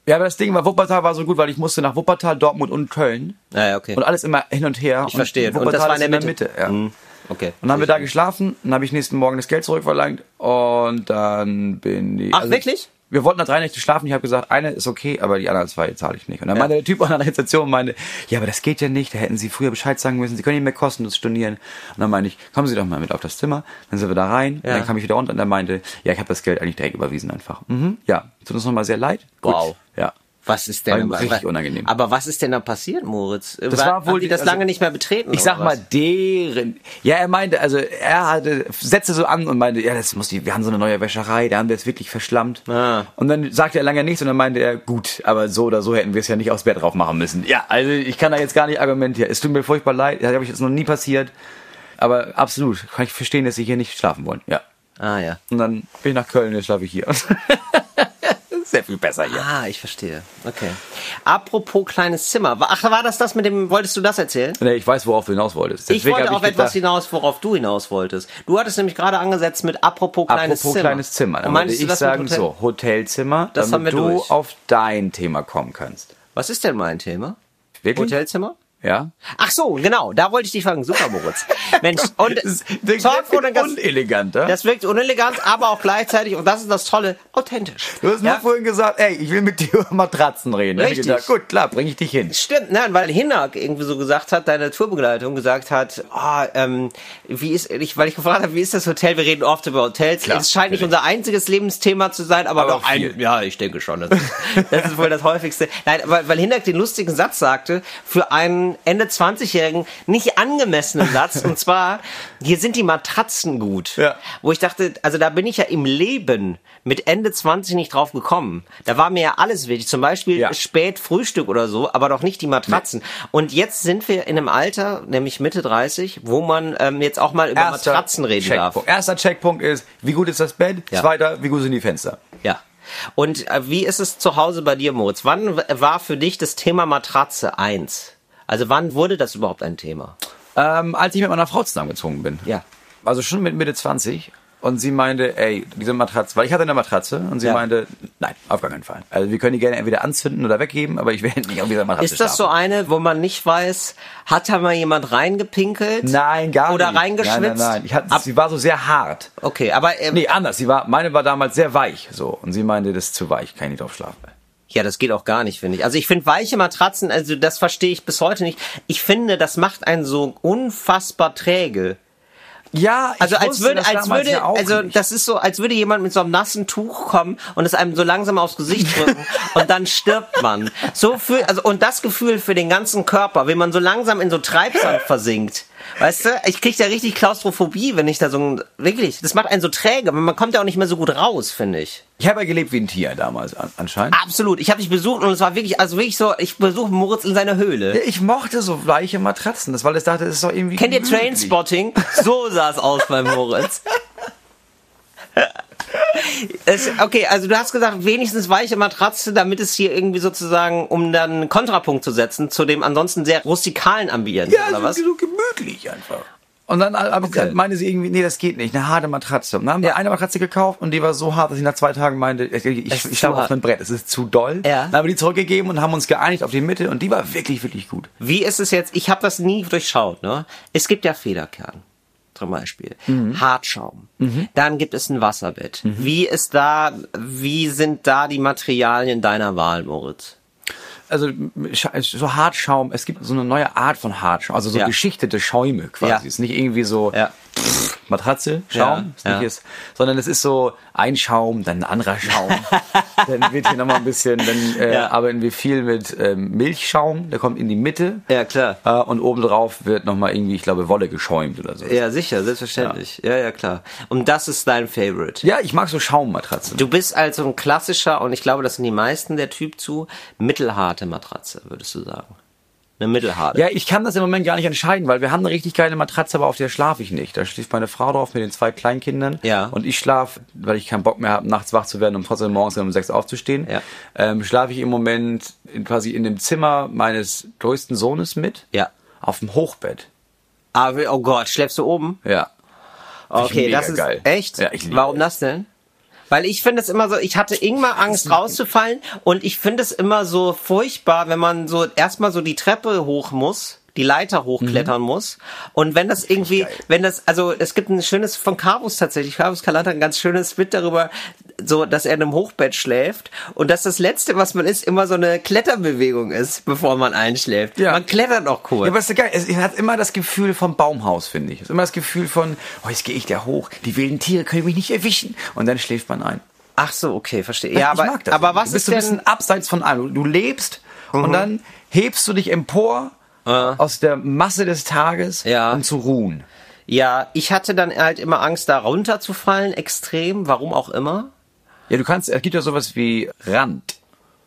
ja, aber das Ding war, Wuppertal war so gut, weil ich musste nach Wuppertal, Dortmund und Köln. Naja, okay. Und alles immer hin und her. ich verstehe. Und Und Wuppertal das war in der Mitte. ja. Mhm. Okay. Und dann haben wir da geschlafen, dann habe ich nächsten Morgen das Geld zurückverlangt und dann bin ich. Ach, wirklich? Wir wollten da drei Nächte schlafen. Ich habe gesagt, eine ist okay, aber die anderen zwei zahle ich nicht. Und dann meinte der Typ an der Rezeption, meinte, ja, aber das geht ja nicht. Da hätten Sie früher Bescheid sagen müssen. Sie können nicht mehr kostenlos stornieren. Und dann meinte ich, kommen Sie doch mal mit auf das Zimmer. Dann sind wir da rein. Und Ja. dann kam ich wieder runter und er meinte, ja, ich habe das Geld eigentlich direkt überwiesen einfach. Mhm, ja, tut uns nochmal sehr leid. Gut. Wow. Ja. Was ist War denn ihm richtig unangenehm. Aber was ist denn da passiert, Moritz? Das war wohl haben die das also- lange nicht mehr betreten. Ich sag mal, deren. Ja, er meinte, also er hatte, setzte so an und meinte, ja, das muss die, wir haben so eine neue Wäscherei, da haben wir es wirklich verschlammt. Ah. Und dann sagte er lange nichts und dann meinte er, gut, aber so oder so hätten wir es ja nicht aufs Bett drauf machen müssen. Ja, also ich kann da jetzt gar nicht argumentieren. Es tut mir furchtbar leid, das habe ich jetzt noch nie passiert. Aber absolut, kann ich verstehen, dass sie hier nicht schlafen wollen. Ja. Ah, ja. Und dann bin ich nach Köln jetzt schlafe ich hier. Sehr viel besser hier. Ah, ich verstehe. Okay. Apropos kleines Zimmer. Ach, war das das mit dem, wolltest du das erzählen? Nee, ich weiß, worauf du hinaus wolltest. Ich Deswegen wollte hab auf etwas gedacht- hinaus, worauf du hinaus wolltest. Du hattest nämlich gerade angesetzt mit apropos kleines Apropos Zimmer. kleines Zimmer. Dann würde meinst du ich das sagen Hotel? so, Hotelzimmer, Das damit du durch. auf dein Thema kommen kannst. Was ist denn mein Thema? Wirklich? Hotelzimmer? Ja? Ach so, genau, da wollte ich dich fragen. Super, Moritz. Mensch, und Das wirkt Gast- uneleganter. das wirkt unelegant, aber auch gleichzeitig, und das ist das Tolle, authentisch. du hast nur vorhin gesagt, ey, ich will mit dir über Matratzen reden. Richtig. gedacht, gut, klar, bring ich dich hin. Stimmt, nein, weil Hinak irgendwie so gesagt hat, deine Tourbegleitung gesagt hat, ah, ähm, wie ist, ich, weil ich gefragt habe, wie ist das Hotel? Wir reden oft über Hotels. Klar, es scheint nicht unser einziges Lebensthema zu sein, aber, Aber doch ein, ja, ich denke schon. Das ist, das ist wohl das häufigste. Nein, weil, weil Hinak den lustigen Satz sagte, für einen Ende 20-Jährigen nicht angemessenen Satz, und zwar, hier sind die Matratzen gut. Ja. Wo ich dachte, also da bin ich ja im Leben mit Ende 20 nicht drauf gekommen. Da war mir ja alles wichtig. Zum Beispiel Ja. spät Frühstück oder so, aber doch nicht die Matratzen. Und jetzt sind wir in einem Alter, nämlich Mitte 30, wo man ähm, jetzt auch mal über Matratzen reden darf. Checkpunkt. Erster Checkpunkt ist, wie gut ist das Bett? Ja. Zweiter, wie gut sind die Fenster? Ja. Und äh, wie ist es zu Hause bei dir, Moritz? Wann war für dich das Thema Matratze eins? Also wann wurde das überhaupt ein Thema? Ähm, als ich mit meiner Frau zusammengezogen bin. Ja. Also schon mit Mitte 20. Und sie meinte, ey, diese Matratze, weil ich hatte eine Matratze und sie Ja. meinte, nein, auf gar keinen Fall. Also wir können die gerne entweder anzünden oder weggeben, aber ich werde nicht auf dieser Matratze Ist das so schlafen. eine, wo man nicht weiß, hat da mal jemand reingepinkelt? Nein, gar Oder nicht. reingeschwitzt? Nein, nein, nein. Ich hatte, Ab- sie war so sehr hart. Okay, aber ähm, Nee, anders. Sie war, meine war damals sehr weich, so. Und sie meinte, das ist zu weich, kann ich nicht drauf schlafen. Ja, das geht auch gar nicht, finde ich. Also ich finde weiche Matratzen, also das verstehe ich bis heute nicht. Ich finde, das macht einen so unfassbar träge. Ja, Also als würde, als würde, also nicht. das ist so, als würde jemand mit so einem nassen Tuch kommen und es einem so langsam aufs Gesicht drücken und dann stirbt man. So für, also und das Gefühl für den ganzen Körper, wenn man so langsam in so Treibsand versinkt. Weißt du, ich krieg da richtig Klaustrophobie, wenn ich da so ein, wirklich, das macht einen so träge, aber man kommt ja auch nicht mehr so gut raus, finde ich. ich habe ja gelebt wie ein Tier damals an, anscheinend. Absolut. Ich habe dich besucht und es war wirklich, also wirklich so, ich besuche Moritz in seiner Höhle. Ich mochte so weiche Matratzen, das, weil ich dachte, das ist doch irgendwie Kennt ihr gemütlich. Trainspotting? So sah es aus beim Moritz. Es, okay, also du hast gesagt, wenigstens weiche Matratze, damit es hier irgendwie sozusagen, um dann einen Kontrapunkt zu setzen zu dem ansonsten sehr rustikalen Ambiente, Ja, oder so, was? so gemütlich einfach. Und dann Okay. gesagt, meinte sie irgendwie, nee, das geht nicht, eine harte Matratze. Und dann haben wir eine Matratze gekauft und die war so hart, dass ich nach zwei Tagen meinte, ich, ich, ich schlafe auf einem Brett, es ist zu doll. Ja. Dann haben wir die zurückgegeben und haben uns geeinigt auf die Mitte und die war wirklich, wirklich gut. Wie ist es jetzt? Ich habe das nie durchschaut. Ne? Es gibt ja Federkern zum Beispiel, Mhm. Hartschaum. Dann gibt es ein Wasserbett. Wie ist da? Wie sind da die Materialien deiner Wahl, Moritz? Also so Hartschaum, es gibt so eine neue Art von Hartschaum, also so Ja. geschichtete Schäume quasi. Ja. Es ist nicht irgendwie so Ja. Matratze, Schaum, Ja, ist nicht ja. ist, sondern es ist so ein Schaum, dann ein anderer Schaum. dann wird hier nochmal ein bisschen, dann äh, Ja. arbeiten wir viel mit ähm, Milchschaum, der kommt in die Mitte. Ja, klar. Äh, und obendrauf wird nochmal irgendwie, ich glaube, Wolle geschäumt oder so. Ja, sicher, selbstverständlich. Ja. ja, klar. Und das ist dein Favorite. Ja, ich mag so Schaummatratzen. Du bist also ein klassischer, und ich glaube, das sind die meisten der Typ zu, mittelharte Matratze, würdest du sagen. Eine mittelharte. Ja, ich kann das im Moment gar nicht entscheiden, weil wir haben eine richtig geile Matratze, aber auf der schlafe ich nicht. Da schläft meine Frau drauf mit den zwei Kleinkindern. Ja. Und ich schlafe, weil ich keinen Bock mehr habe, nachts wach zu werden, um trotzdem morgens um sechs aufzustehen. Ja. Ähm, schlafe ich im Moment in, quasi in dem Zimmer meines größten Sohnes mit. Ja. Auf dem Hochbett. Ah, oh Gott, schläfst du oben? Ja. Okay, das ist geil. echt. Ja, Warum das denn? Weil ich finde es immer so, ich hatte immer Angst rauszufallen und ich finde es immer so furchtbar, wenn man so erstmal so die Treppe hoch muss, die Leiter hochklettern Mhm. muss und wenn das irgendwie, wenn das, also es gibt ein schönes von Carvus tatsächlich, Carvus Kalanta ein ganz schönes Bit darüber, so, dass er in einem Hochbett schläft und dass das Letzte, was man ist, immer so eine Kletterbewegung ist, bevor man einschläft. Ja. Man klettert noch kurz. Ja, aber ist ja geil. Es hat immer das Gefühl vom Baumhaus, finde ich. Es ist immer das Gefühl von, oh, jetzt gehe ich da hoch. Die wilden Tiere können mich nicht erwischen. Und dann schläft man ein. Ach so, okay, verstehe. Ja, aber, ich mag das. aber was du bist ist so ein denn, Mhm. bisschen abseits von allem. Du lebst und dann hebst du dich empor aus der Masse des Tages, Ja. um zu ruhen. Ja, ich hatte dann halt immer Angst, da runterzufallen, extrem, warum auch immer. Ja, du kannst, es gibt ja sowas wie Rand.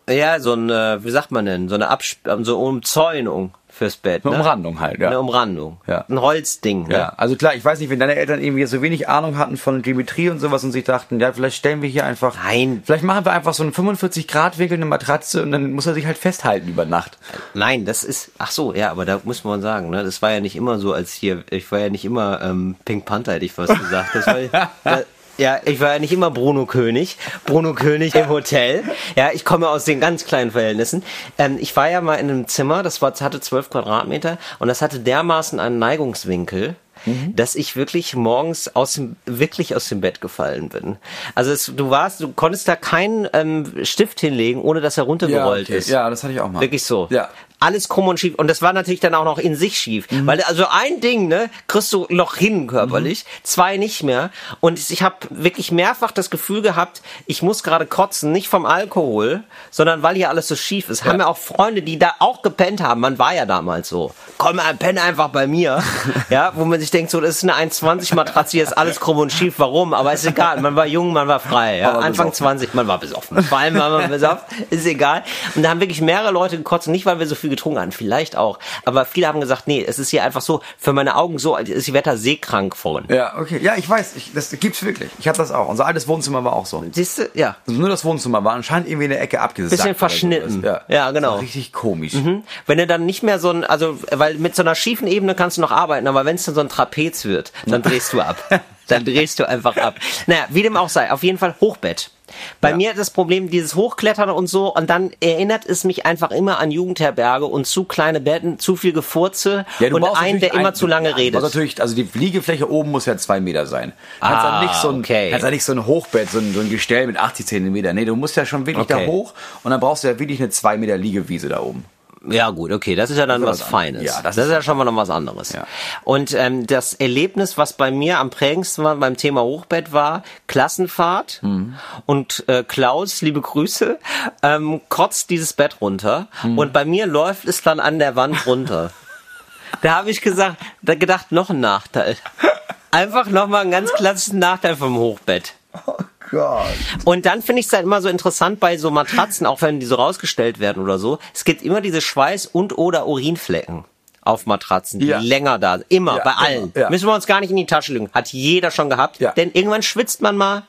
Ja, so eine, wie sagt man denn, so eine Absp so eine Umzäunung fürs Bett. Eine ne? Umrandung halt, ja. Eine Umrandung. Ja. Ein Holzding. Ne? Ja, also klar, ich weiß nicht, wenn deine Eltern irgendwie so wenig Ahnung hatten von Geometrie und sowas und sich dachten, ja, vielleicht stellen wir hier einfach, Nein. vielleicht machen wir einfach so einen 45 Grad Winkel eine Matratze und dann muss er sich halt festhalten über Nacht. Nein, das ist, ach so, ja, aber da muss man sagen, ne, das war ja nicht immer so, als hier, ich war ja nicht immer ähm, Pink Panther, hätte ich fast gesagt. Das war, da, ja, ich war ja nicht immer Bruno König, Bruno König im Hotel. Ja, ich komme aus den ganz kleinen Verhältnissen. Ähm, ich war ja mal in einem Zimmer, das war, hatte 12 Quadratmeter und das hatte dermaßen einen Neigungswinkel, dass ich wirklich morgens aus dem, wirklich aus dem Bett gefallen bin. Also es, du warst, du konntest da keinen ähm, Stift hinlegen, ohne dass er runtergerollt ist. Ja, das hatte ich auch mal. Wirklich so. Ja. Alles krumm und schief. Und das war natürlich dann auch noch in sich schief. Mhm. Weil also ein Ding, ne, kriegst du noch hin körperlich, zwei nicht mehr. Und ich habe wirklich mehrfach das Gefühl gehabt, ich muss gerade kotzen, nicht vom Alkohol, sondern weil hier alles so schief ist. Haben ja auch Freunde, die da auch gepennt haben. Man war ja damals so. Komm, äh, penne einfach bei mir. ja, wo man sich denkt, so, das ist eine 1,20 Matratze, hier ist alles krumm und schief. Warum? Aber ist egal. Man war jung, man war frei. Ja? Anfang besoffen. 20, man war besoffen. Vor allem war man besoffen, ist egal. Und da haben wirklich mehrere Leute gekotzt, nicht weil wir so viel getrunken haben, vielleicht auch. Aber viele haben gesagt, nee, es ist hier einfach so, für meine Augen so, als ist die Wetter seekrank vorhin. Ja, okay. Ja, ich weiß, ich, das gibt's wirklich. Ich hatte das auch. Unser altes Wohnzimmer war auch so. Siehst du? Ja. Also nur das Wohnzimmer war anscheinend irgendwie in der Ecke abgesackt. Bisschen oder verschnitten. sowas. Ja, genau. Richtig komisch. Mhm. Wenn du dann nicht mehr so ein, also, weil mit so einer schiefen Ebene kannst du noch arbeiten, aber wenn es dann so ein Trapez wird, dann drehst du ab. dann drehst du einfach ab. Naja, wie dem auch sei, auf jeden Fall Hochbett. Bei Ja. mir das Problem, dieses Hochklettern und so, und dann erinnert es mich einfach immer an Jugendherberge und zu kleine Betten, zu viel Gefurze Ja, und einen, der natürlich immer ein- zu lange redet. Brauchst natürlich, also die Liegefläche oben muss ja zwei Meter sein. Du kannst Ah, dann nicht so ein, okay. kannst dann nicht so ein Hochbett, so ein, so ein Gestell mit 80 Zentimeter. Nee, du musst ja schon wirklich Okay. da hoch und dann brauchst du ja wirklich eine zwei Meter Liegewiese da oben. Ja gut, okay, das ist ja dann ist was was. Feines. Ja, das, das ist ist ja schon mal noch was anderes. Ja. Und ähm, das Erlebnis, was bei mir am prägendsten war beim Thema Hochbett, war Klassenfahrt. Mhm. Und äh, Klaus, liebe Grüße, ähm, kotzt dieses Bett runter Mhm. und bei mir läuft es dann an der Wand runter. da habe ich gesagt, da gedacht, noch ein Nachteil. Einfach nochmal einen ganz klassischen Nachteil vom Hochbett. Gott. Und dann finde ich es halt immer so interessant bei so Matratzen, auch wenn die so rausgestellt werden oder so. Es gibt immer diese Schweiß- und oder Urinflecken auf Matratzen, die Ja. länger da sind. Immer, Ja, bei immer, allen. ja. Müssen wir uns gar nicht in die Tasche legen. Hat jeder schon gehabt. Denn irgendwann schwitzt man mal.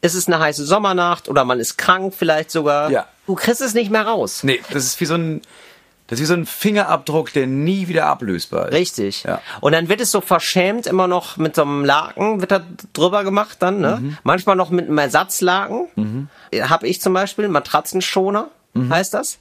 Es ist eine heiße Sommernacht oder man ist krank vielleicht sogar. Ja. Du kriegst es nicht mehr raus. Nee, das ist wie so ein, das ist wie so ein Fingerabdruck, der nie wieder ablösbar ist. Richtig. Ja. Und dann wird es so verschämt immer noch mit so einem Laken, wird da drüber gemacht dann, ne? Mhm. Manchmal noch mit einem Ersatzlaken. Hab ich zum Beispiel, Matratzenschoner Mhm. heißt das.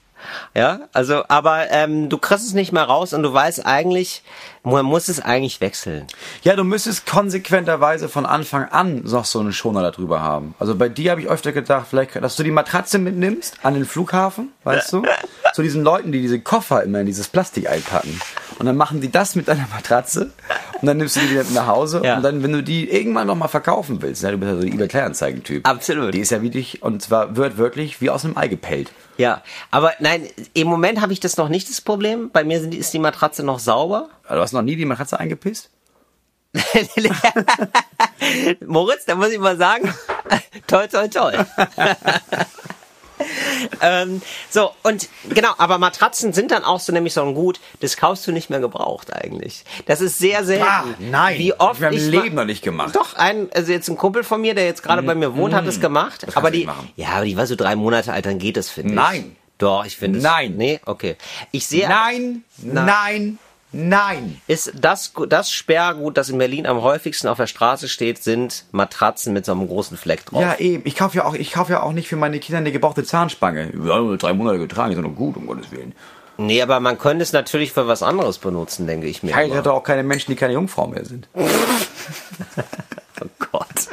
Ja, also, aber ähm, du kriegst es nicht mehr raus und du weißt eigentlich, man muss es eigentlich wechseln. Ja, du müsstest konsequenterweise von Anfang an noch so einen Schoner da drüber haben. Also bei dir habe ich öfter gedacht, vielleicht, dass du die Matratze mitnimmst an den Flughafen, weißt du? Zu diesen Leuten, die diese Koffer immer in dieses Plastik einpacken. Und dann machen die das mit deiner Matratze und dann nimmst du die wieder mit nach Hause Ja. und dann, wenn du die irgendwann noch mal verkaufen willst, ne, du bist ja so ein eBay Kleinanzeigen-Typ. Absolut. Die ist ja wie dich, und zwar wird wirklich wie aus einem Ei gepellt. Ja, aber nein, im Moment habe ich das noch nicht das Problem. Bei mir sind, ist die Matratze noch sauber. Du hast noch nie die Matratze eingepisst? Moritz, da muss ich mal sagen, toll, toll, toll. ähm, so, und genau, aber Matratzen sind dann auch so nämlich so ein Gut, das kaufst du nicht mehr gebraucht eigentlich. Das ist sehr selten. Ah, nein. Wie oft Hab ich in meinem ma- Leben noch nicht gemacht. Doch, ein, also jetzt ein Kumpel von mir, der jetzt gerade bei mir wohnt, hat es gemacht. Aber die, ja, aber die war so drei Monate alt, dann geht es, finde ich. Nein. Doch, ich finde es. Nein. Nee, okay. Ich sehe. Nein, nein, nein. ist das, das Sperrgut, das in Berlin am häufigsten auf der Straße steht, sind Matratzen mit so einem großen Fleck drauf. Ja, eben. Ich kaufe ja auch, ich kaufe ja auch nicht für meine Kinder eine gebrauchte Zahnspange. Wir haben nur drei Monate getragen, ist doch gut, um Gottes Willen. Nee, aber man könnte es natürlich für was anderes benutzen, denke ich mir. Ich heirate auch keine Menschen, die keine Jungfrau mehr sind. Oh Gott.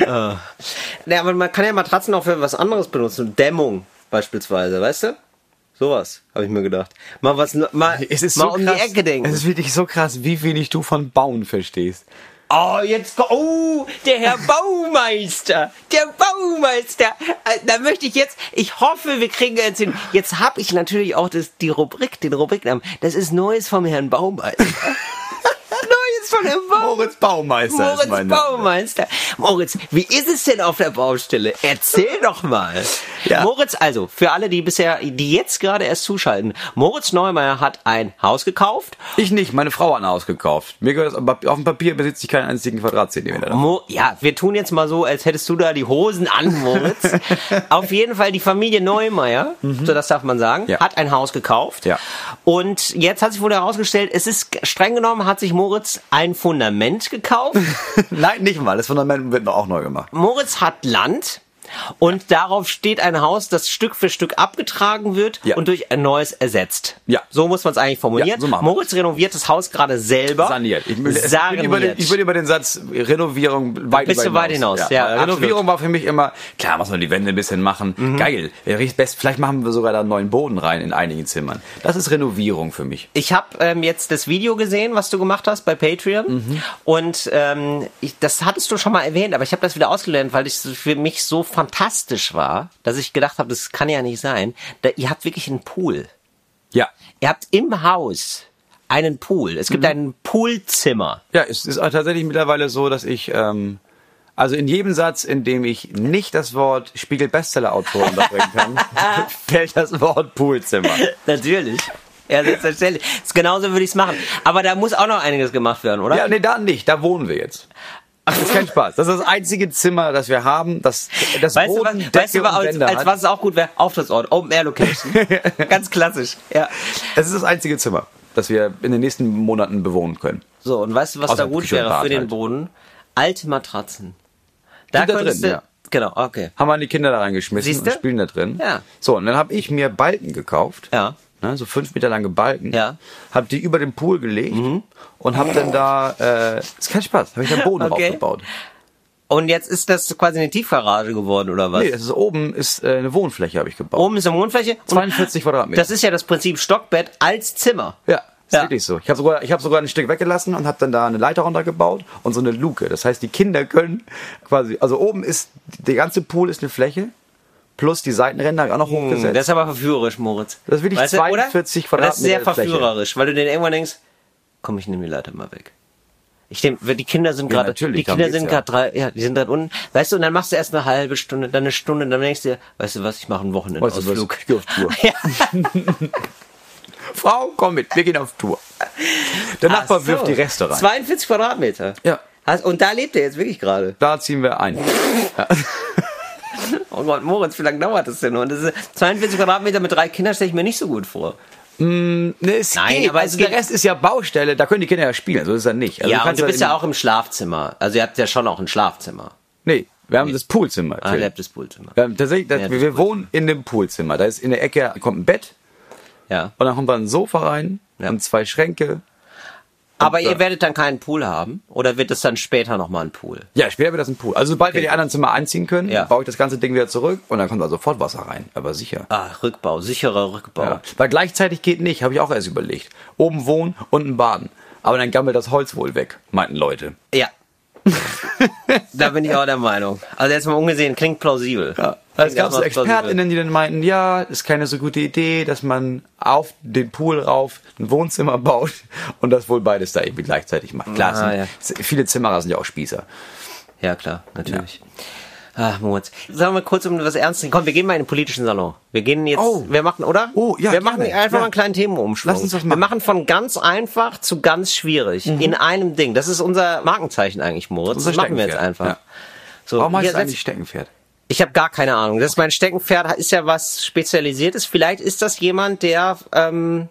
äh. Ja, aber man kann ja Matratzen auch für was anderes benutzen. Dämmung beispielsweise, weißt du? Sowas, habe ich mir gedacht. Mal was, mal, mal um die Ecke denken. Es ist wirklich so krass, wie wenig du von Bauen verstehst. Oh, jetzt, oh, der Herr Baumeister, der Baumeister. Äh, Da möchte ich jetzt, ich hoffe, wir kriegen jetzt hin. Jetzt habe ich natürlich auch das, die Rubrik, den Rubriknamen. Das ist Neues vom Herrn Baumeister. Neues von Herrn Baumeister. Moritz Baumeister Moritz ist mein. Baumeister. Moritz, wie ist es denn auf der Baustelle? Erzähl doch mal. Ja. Moritz, also, für alle, die bisher, die jetzt gerade erst zuschalten, Moritz Neumeier hat ein Haus gekauft Ich nicht, meine Frau hat ein Haus gekauft. Mir gehört das, auf dem Papier besitze ich keinen einzigen Quadratzentimeter. Mo ja, wir tun jetzt mal so, als hättest du da die Hosen an, Moritz. Auf jeden Fall die Familie Neumeier, so das darf man sagen, Mhm. Ja. hat ein Haus gekauft. Ja. Und jetzt hat sich wohl herausgestellt, es ist streng genommen, hat sich Moritz ein Fundament gekauft. Nein, nicht mal. Das Fundament wird noch auch neu gemacht. Moritz hat Land. Und darauf steht ein Haus, das Stück für Stück abgetragen wird Ja. und durch ein neues ersetzt. Ja. So muss man es eigentlich formulieren. Ja, so Moritz renoviert das Haus gerade selber. Saniert. Ich, ich, Saniert. bin über den, ich bin über den Satz Renovierung weit Bist du weit hinaus, ja, weil absolut. Mhm. Renovierung war für mich immer, klar, muss man die Wände ein bisschen machen. Geil. Wäre richtig best. Vielleicht machen wir sogar da einen neuen Boden rein in einigen Zimmern. Das ist Renovierung für mich. Ich habe ähm, jetzt das Video gesehen, was du gemacht hast bei Patreon. Mhm. Und ähm, ich, das hattest du schon mal erwähnt, aber ich habe das wieder ausgelernt, weil es für mich so fantastisch war, dass ich gedacht habe, das kann ja nicht sein. Da, ihr habt wirklich einen Pool. Ja. Ihr habt im Haus einen Pool. Es Mhm. gibt ein Poolzimmer. Ja, es ist auch tatsächlich mittlerweile so, dass ich, ähm, also in jedem Satz, in dem ich nicht das Wort Spiegel-Bestseller-Autor unterbringen kann, fällt das Wort Poolzimmer. Natürlich. Ja, selbstverständlich. Genauso würde ich es machen. Aber da muss auch noch einiges gemacht werden, oder? Ja, nee, da nicht. Da wohnen wir jetzt. Das ist kein Spaß. Das ist das einzige Zimmer, das wir haben, das, das Weißt du, was, Boden, weißt du, als, als was es auch gut wäre? Auftrittsort, Open Air Location. Ganz klassisch. Ja. Es ist das einzige Zimmer, das wir in den nächsten Monaten bewohnen können. So, und weißt du, was Außer da gut wäre für den halt. Boden? Alte Matratzen. Da könntest drin, du, ja. Genau, okay. Haben wir die Kinder da reingeschmissen Siehste? und spielen da drin. Ja. So, und dann habe ich mir Balken gekauft. Ja. Ne, so fünf Meter lange Balken. Ja. Mhm. Hab die über den Pool gelegt und hab dann da, äh, ist kein Spaß, habe ich da Boden Okay. draufgebaut. Und jetzt ist das quasi eine Tiefgarage geworden, oder was? Nee, das ist oben ist äh, eine Wohnfläche habe ich gebaut. Oben ist eine Wohnfläche. und 42 Quadratmeter. Das ist ja das Prinzip Stockbett als Zimmer. Ja, ist Ja. wirklich so. Ich habe sogar, ich habe sogar ein Stück weggelassen und habe dann da eine Leiter runtergebaut und so eine Luke. Das heißt, die Kinder können quasi, also oben ist der ganze Pool ist eine Fläche plus die Seitenränder auch noch hochgesetzt. Hm, Das ist aber verführerisch, Moritz. Das ist wirklich Weißt du, 42 oder? Das ist sehr Quadratmeter Fläche. verführerisch, weil du den irgendwann denkst, komm, ich nehme die Leiter mal weg. Ich nehme, die Kinder sind Ja, gerade, natürlich, die Kinder sind ja. gerade drei, ja, die sind gerade unten. Weißt du, und dann machst du erst eine halbe Stunde, dann eine Stunde, dann denkst du dir, weißt du was, ich mache einen Weißt du was? Wochenendausflug. Ich geh auf Tour. Ja. Frau, komm mit, wir gehen auf Tour. Der Nachbar Ach so. wirft die Reste rein. 42 Quadratmeter. Ja. Und da lebt er jetzt wirklich gerade. Da ziehen wir ein. Oh Gott, Moritz, wie lange dauert das denn? Und das ist 42 Quadratmeter mit drei Kindern stelle ich mir nicht so gut vor. Ne, es Nein, geht, aber also der Rest ist ja Baustelle, da können die Kinder ja spielen, so ist ja nicht. Also ja, und kannst du bist ja auch im Schlafzimmer. Also ihr habt ja schon auch ein Schlafzimmer. Nee, wir haben das Poolzimmer. Ah, ihr habt das Poolzimmer. wir haben tatsächlich, das, wir, wir wohnen in dem Poolzimmer. Da ist in der Ecke kommt ein Bett Ja. und dann kommt da ein Sofa rein Ja. und zwei Schränke. Aber ihr werdet dann keinen Pool haben? Oder wird es dann später nochmal ein Pool? Ja, später wird das ein Pool. Also sobald wir die anderen Zimmer einziehen können, Ja. baue ich das ganze Ding wieder zurück und dann kommt da sofort Wasser rein. Aber sicher. Ah, Rückbau, sicherer Rückbau. Ja. Weil gleichzeitig geht nicht, habe ich auch erst überlegt. Oben wohnen, unten baden. Aber dann gammelt das Holz wohl weg, meinten Leute. Ja. da bin ich auch der Meinung. Also jetzt mal ungesehen, klingt plausibel. Ja. Es Klingt gab so. ExpertInnen, die dann meinten, ja, ist keine so gute Idee, dass man auf den Pool rauf ein Wohnzimmer baut und das wohl beides da irgendwie gleichzeitig macht. Klar, Ah, sind, viele Zimmerer sind ja auch Spießer. Ja, klar, natürlich. Ach, Moritz. Sagen wir kurz um was Ernstes. Komm, wir gehen mal in den politischen Salon. Wir gehen jetzt, Oh. wir machen, oder? Oh, ja, Wir gerne. machen einfach Ja. mal einen kleinen Themenumschwung. Lass uns das Wir machen. machen von ganz einfach zu ganz schwierig. In einem Ding. Das ist unser Markenzeichen eigentlich, Moritz. Unser das machen wir jetzt einfach. Ja. So, Warum heißt es eigentlich Steckenpferd? Ich habe gar keine Ahnung. Das ist mein Steckenpferd, ist ja was Spezialisiertes. Vielleicht ist das jemand, der ähm,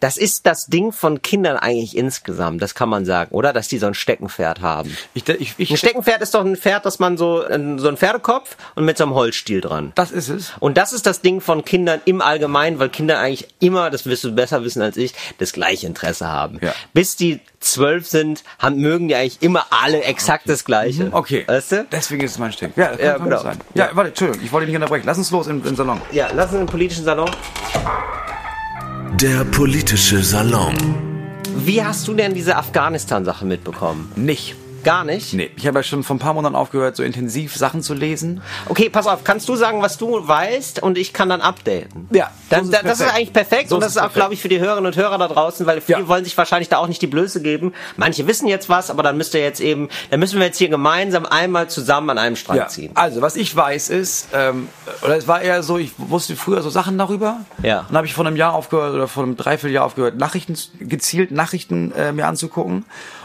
das ist das Ding von Kindern eigentlich insgesamt, das kann man sagen, oder? Dass die so ein Steckenpferd haben. Ich, ich, ich, Ein Steckenpferd ist doch ein Pferd, das man so, äh, so ein Pferdekopf und mit so einem Holzstiel dran. das ist es. Und das ist das Ding von Kindern im Allgemeinen, weil Kinder eigentlich immer, das wirst du besser wissen als ich, das gleiche Interesse haben. Ja. Bis die zwölf sind, haben, mögen die eigentlich immer alle exakt das Gleiche. Mhm, Okay. Weißt du? Deswegen ist es mein Steck. Ja, das kann, Ja, kann genau. sein. Ja, warte, Entschuldigung, ich wollte dich nicht unterbrechen. Lass uns los im, im Salon. Ja, lass uns im politischen Salon. Der politische Salon. Wie hast du denn diese Afghanistan-Sache mitbekommen? Nicht. Gar nicht? Nee, ich habe ja schon vor ein paar Monaten aufgehört, so intensiv Sachen zu lesen. Okay, pass auf, kannst du sagen, was du weißt und ich kann dann updaten? Ja, Dann, so ist das ist eigentlich perfekt So und ist das es ist auch, glaube ich, für die Hörerinnen und Hörer da draußen, weil viele Ja. wollen sich wahrscheinlich da auch nicht die Blöße geben. Manche wissen jetzt was, aber dann müsst ihr jetzt eben, dann müssen wir jetzt hier gemeinsam einmal zusammen an einem Strang Ja, ziehen. also was ich weiß ist, ähm, oder es war eher so, ich wusste früher so Sachen darüber. Ja. Und dann habe ich vor einem Jahr aufgehört oder vor einem Dreivierteljahr aufgehört, Nachrichten, gezielt Nachrichten äh, mir anzugucken.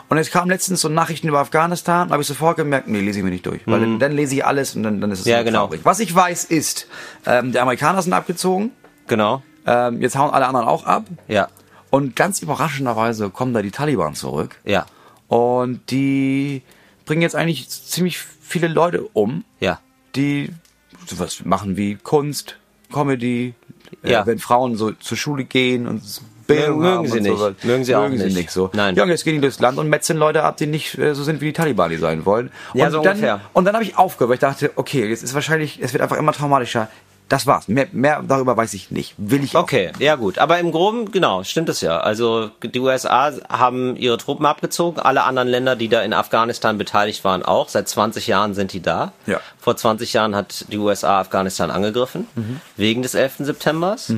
Und jetzt kam letztens so Nachrichten über Afghanistan, da habe ich sofort gemerkt, nee, lese ich mir nicht durch. Weil dann, dann lese ich alles und dann, dann ist es Mhm. Ja, genau. traurig. Was ich weiß ist, ähm, die Amerikaner sind abgezogen, Genau. ähm, jetzt hauen alle anderen auch ab. Ja. Und ganz überraschenderweise kommen da die Taliban zurück. Ja. Und die bringen jetzt eigentlich ziemlich viele Leute um Ja. die sowas machen wie Kunst, Comedy, Ja. äh, wenn Frauen so zur Schule gehen und Bildung Mögen haben sie und nicht. sowas. Mögen sie auch mögen nicht. sie nicht so. Nein. Ja, und jetzt gehen die durchs Land und metzeln Leute ab, die nicht äh, so sind, wie die Taliban die sein wollen. Ja, und so dann, ungefähr. Und dann habe ich aufgehört, weil ich dachte, okay, jetzt ist wahrscheinlich, es wird einfach immer traumatischer. Das war's. Mehr, mehr darüber weiß ich nicht. Will ich auch. Okay, ja gut. Aber im Groben, genau, stimmt es ja. Also die USA haben ihre Truppen abgezogen, alle anderen Länder, die da in Afghanistan beteiligt waren, auch. Seit 20 Jahren sind die da. Ja. Vor 20 Jahren hat die USA Afghanistan angegriffen, wegen des 11. Septembers.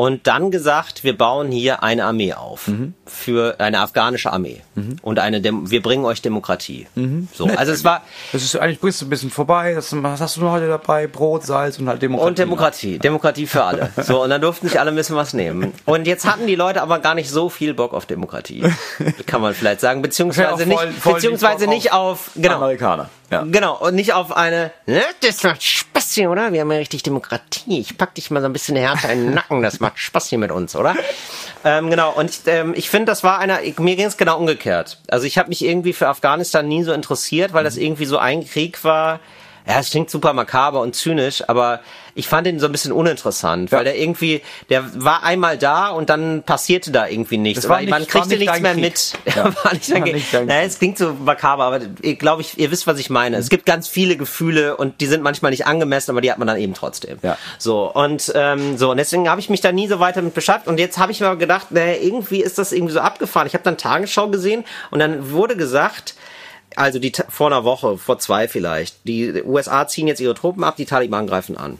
Und dann gesagt, wir bauen hier eine Armee auf. Für eine afghanische Armee. Und eine Dem wir bringen euch Demokratie. So, also es war, Das ist eigentlich bringst du ein bisschen vorbei. Das, was hast du noch heute dabei? Brot, Salz und halt Demokratie. Und Demokratie. Demokratie für alle. So, und dann durften nicht alle ein bisschen was nehmen. Und jetzt hatten die Leute aber gar nicht so viel Bock auf Demokratie. Kann man vielleicht sagen. Beziehungsweise voll- nicht, voll beziehungsweise nicht auf, genau. Amerikaner. Ja. Genau, und nicht auf eine, ne, das macht Spaß hier, oder? Wir haben ja richtig Demokratie. Ich pack dich mal so ein bisschen härter in den Nacken, das macht Spaß hier mit uns, oder? Ähm, genau, und ich, ähm, ich finde, das war einer, mir ging es genau umgekehrt. Also ich habe mich irgendwie für Afghanistan nie so interessiert, weil das irgendwie so ein Krieg war. Ja, es klingt super makaber und zynisch, aber ich fand ihn so ein bisschen uninteressant, weil Ja. der irgendwie, der war einmal da und dann passierte da irgendwie nichts. War nicht- man kriegte nicht nichts mehr Krieg. mit. Ja. war nicht War nicht Naja, es klingt so makaber, aber ich glaube, ich, ihr wisst, was ich meine. Es gibt ganz viele Gefühle und die sind manchmal nicht angemessen, aber die hat man dann eben trotzdem. Ja. So und ähm, so und deswegen habe ich mich da nie so weiter mit beschäftigt und jetzt habe ich mir gedacht, naja, irgendwie ist das irgendwie so abgefahren. Ich habe dann Tagesschau gesehen und dann wurde gesagt, also die vor einer Woche, vor zwei vielleicht, die USA ziehen jetzt ihre Truppen ab, die Taliban greifen an.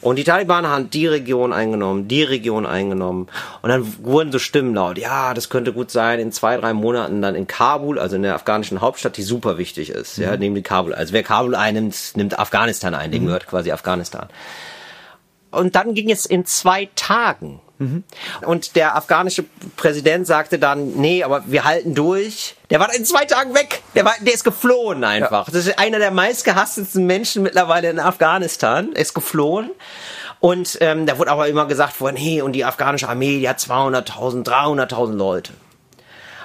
Und die Taliban haben die Region eingenommen, die Region eingenommen. Und dann wurden so Stimmen laut, ja, das könnte gut sein, in zwei, drei Monaten dann in Kabul, also in der afghanischen Hauptstadt, die super wichtig ist. Ja, nehmen die Kabul. Also wer Kabul einnimmt, nimmt Afghanistan ein, dem gehört quasi Afghanistan. Und dann ging es in zwei Tagen. Und der afghanische Präsident sagte dann, nee, aber wir halten durch. Der war in zwei Tagen weg. Der, war, der ist geflohen einfach. Das ist einer der meistgehasstesten Menschen mittlerweile in Afghanistan. Er ist geflohen. Und ähm, da wurde aber immer gesagt worden, hey, und die afghanische Armee, die hat 200.000, 300.000 Leute.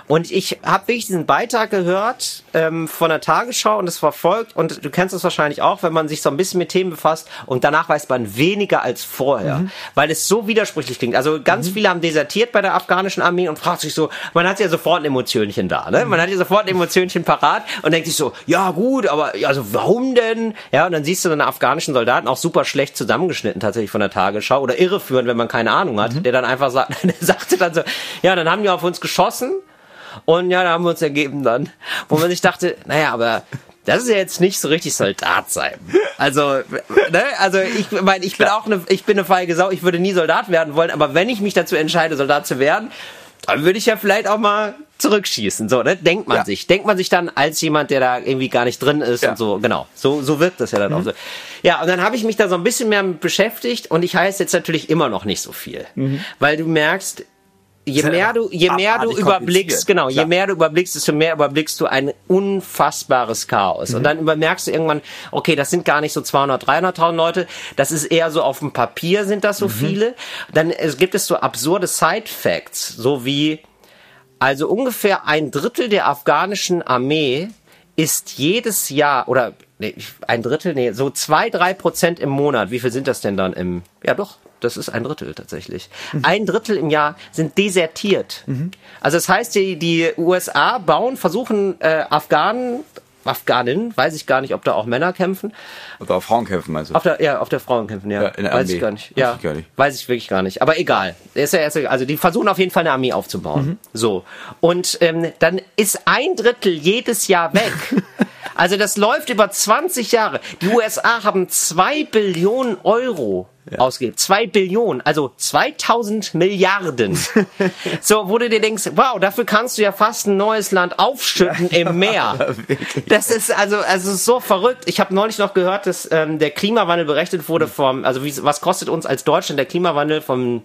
Und ich habe wirklich diesen Beitrag gehört ähm, von der Tagesschau und es verfolgt. Und du kennst es wahrscheinlich auch, wenn man sich so ein bisschen mit Themen befasst und danach weiß man weniger als vorher, weil es so widersprüchlich klingt. Also ganz viele haben desertiert bei der afghanischen Armee und fragt sich so, man hat ja sofort ein Emotionchen da, ne? Man hat ja sofort ein Emotionchen parat und denkt sich so, ja gut, aber also warum denn? Ja, und dann siehst du dann afghanischen Soldaten auch super schlecht zusammengeschnitten tatsächlich von der Tagesschau oder irreführend, wenn man keine Ahnung hat, der dann einfach sagt, der sagte dann so, ja, dann haben die auf uns geschossen Und ja, da haben wir uns ergeben dann, wo man sich dachte, naja, aber das ist ja jetzt nicht so richtig Soldat sein. Also, ne, also ich meine, ich bin auch eine, ich bin eine feige Sau, ich würde nie Soldat werden wollen, aber wenn ich mich dazu entscheide, Soldat zu werden, dann würde ich ja vielleicht auch mal zurückschießen. So, ne? Denkt man Ja. sich. Denkt man sich dann als jemand, der da irgendwie gar nicht drin ist Ja. und so. Genau. So, so wirkt das ja dann auch so. Ja, und dann habe ich mich da so ein bisschen mehr mit beschäftigt und ich heiße jetzt natürlich immer noch nicht so viel. Weil du merkst, je mehr du, je mehr du überblickst, genau, je mehr du überblickst, desto mehr überblickst du ein unfassbares Chaos. Mhm. Und dann übermerkst du irgendwann, okay, das sind gar nicht so 200, 300.000 Leute, das ist eher so auf dem Papier sind Mhm. das so viele. Dann es gibt es so absurde Side-Facts, so wie, also ungefähr ein Drittel der afghanischen Armee ist jedes Jahr, oder nee, ein Drittel, nee, so zwei, drei Prozent im Monat. Wie viel sind das denn dann im, ja doch, das ist ein Drittel tatsächlich. Ein Drittel im Jahr sind desertiert. Also das heißt, die, die USA bauen, versuchen äh, Afghanen, Afghaninnen, weiß ich gar nicht, ob da auch Männer kämpfen, Oder auf Frauen kämpfen, meinst du? auf der, ja, auf der Frauen kämpfen, ja. Ja, in der weiß Armee. ich gar nicht. Weiß Ja, ich gar nicht. weiß ich wirklich gar nicht. Aber egal. Ist ja also die versuchen auf jeden Fall eine Armee aufzubauen. Mhm. So. Und ähm, dann ist ein Drittel jedes Jahr weg. also das läuft über 20 Jahre. Die USA haben zwei Billionen Euro ausgegeben. Zwei Billionen, also 2000 Milliarden. so, wo du dir denkst, wow, dafür kannst du ja fast ein neues Land aufschütten im Meer. Das ist also, also so verrückt. Ich habe neulich noch gehört, dass ähm, der Klimawandel berechnet wurde vom, also wie, was kostet uns als Deutschland der Klimawandel vom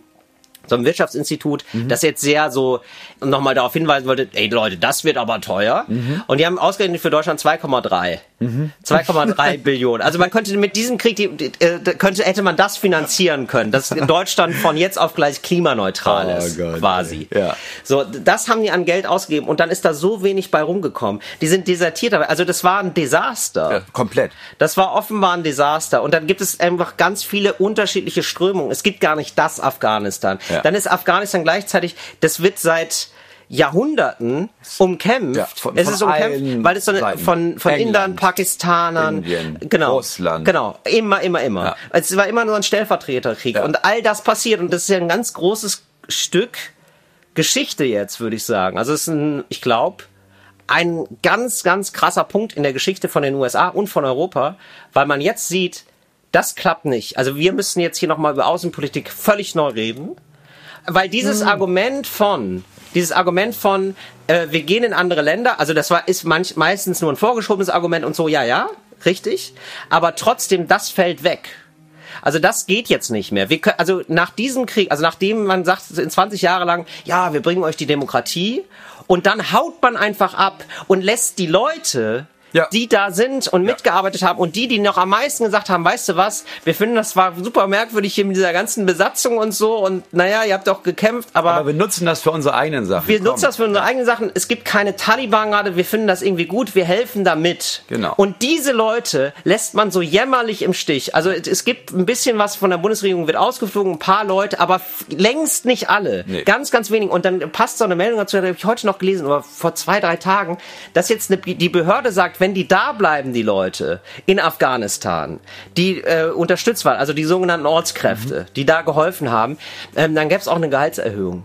so einem Wirtschaftsinstitut, das jetzt sehr so nochmal darauf hinweisen wollte, ey Leute, das wird aber teuer. Und die haben ausgerechnet für Deutschland 2,3. 2,3 Billionen. Also man könnte mit diesem Krieg, die, äh, könnte, hätte man das finanzieren können, dass Deutschland von jetzt auf gleich klimaneutral Oh ist, Gott, quasi. Ja. So, das haben die an Geld ausgegeben und dann ist da so wenig bei rumgekommen. Die sind desertiert, also das war ein Desaster. Ja, komplett. Das war offenbar ein Desaster. Und dann gibt es einfach ganz viele unterschiedliche Strömungen. Es gibt gar nicht das Afghanistan. Ja. Dann ist Afghanistan gleichzeitig, das wird seit Jahrhunderten umkämpft. Ja, von- es von ist umkämpft, weil es so eine, von, von England, Indern, Pakistanern, Indien, genau, Russland. genau, immer, immer, immer. Ja. Es war immer nur ein Stellvertreterkrieg. Ja. Und all das passiert. Und das ist ja ein ganz großes Stück Geschichte jetzt, würde ich sagen. Also es ist ein, ich glaube, ein ganz, ganz krasser Punkt in der Geschichte von den USA und von Europa, weil man jetzt sieht, das klappt nicht. Also wir müssen jetzt hier nochmal über Außenpolitik völlig neu reden, weil dieses Argument von, dieses Argument von, äh, wir gehen in andere Länder, also das war, ist manch, meistens nur ein vorgeschobenes Argument und so, ja, ja, richtig, aber trotzdem, das fällt weg. Also das geht jetzt nicht mehr. Wir können, also nach diesem Krieg, also nachdem man sagt, in 20 Jahre lang, ja, wir bringen euch die Demokratie und dann haut man einfach ab und lässt die Leute, Ja. die da sind und mitgearbeitet haben und die, die noch am meisten gesagt haben, weißt du was, wir finden das war super merkwürdig hier mit dieser ganzen Besatzung und so und naja, ihr habt doch gekämpft, Aber wir nutzen das für unsere eigenen Sachen. wir Komm. nutzen das für unsere eigenen Sachen. Es gibt keine Taliban gerade. Wir finden das irgendwie gut. Wir helfen damit. Genau. Und diese Leute lässt man so jämmerlich im Stich. Also es gibt ein bisschen was von der Bundesregierung wird ausgeflogen, ein paar Leute, aber längst nicht alle. Nee. Ganz, ganz wenig. Und dann passt so eine Meldung dazu, die habe ich heute noch gelesen, oder vor zwei, drei Tagen, dass jetzt eine, die Behörde sagt, wenn die da bleiben, die Leute in Afghanistan, die äh, unterstützt waren, also die sogenannten Ortskräfte, die da geholfen haben, ähm, dann gäbe es auch eine Gehaltserhöhung.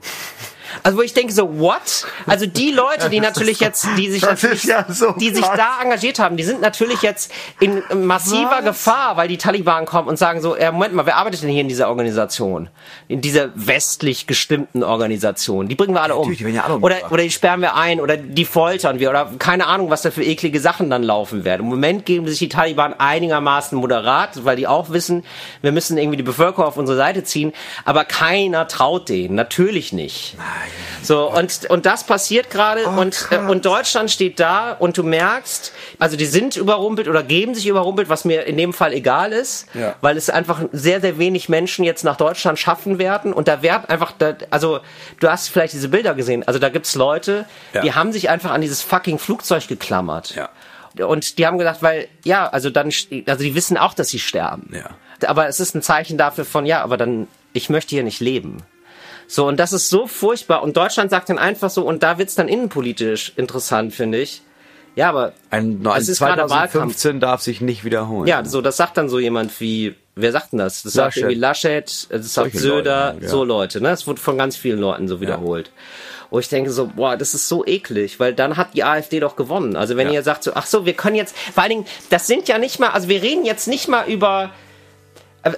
Also wo ich denke so, what? Also die Leute, die natürlich jetzt, die sich, natürlich, ja so die sich da engagiert haben, die sind natürlich jetzt in massiver Was? Gefahr, weil die Taliban kommen und sagen so, äh, Moment mal, wer arbeitet denn hier in dieser Organisation? In dieser westlich gestimmten Organisation? Die bringen wir alle um. Natürlich, die werden ja alle oder, oder die sperren wir ein oder die foltern wir oder keine Ahnung, was da für eklige Sachen dann laufen werden. Im Moment geben sich die Taliban einigermaßen moderat, weil die auch wissen, wir müssen irgendwie die Bevölkerung auf unsere Seite ziehen, aber keiner traut denen, natürlich nicht. So, und, und das passiert gerade Oh, und, äh, und Deutschland steht da und du merkst, also die sind überrumpelt oder geben sich überrumpelt, was mir in dem Fall egal ist, Ja. weil es einfach sehr, sehr wenig Menschen jetzt nach Deutschland schaffen werden und da werden einfach, da, also du hast vielleicht diese Bilder gesehen, also da gibt's Leute, Ja. die haben sich einfach an dieses fucking Flugzeug geklammert. Ja. Und die haben gesagt, weil, ja, also dann, also die wissen auch, dass sie sterben. Ja. Aber es ist ein Zeichen dafür von, ja, aber dann, ich möchte hier nicht leben. So, und das ist so furchtbar. Und Deutschland sagt dann einfach so, und da wird's dann innenpolitisch interessant, finde ich. Ja, aber Ein, ein es ist gerade Wahlkampf. 2015 darf sich nicht wiederholen. Ja, so, das sagt dann so jemand wie, wer sagt denn das? Das sagt Laschet. irgendwie Laschet, das sagt Solche Söder, Leute, ja. so Leute, ne? Das wurde von ganz vielen Leuten so wiederholt. wo ich denke so, boah, das ist so eklig, weil dann hat die AfD doch gewonnen. Also wenn Ja. ihr sagt so, ach so, wir können jetzt, vor allen Dingen, das sind ja nicht mal, also wir reden jetzt nicht mal über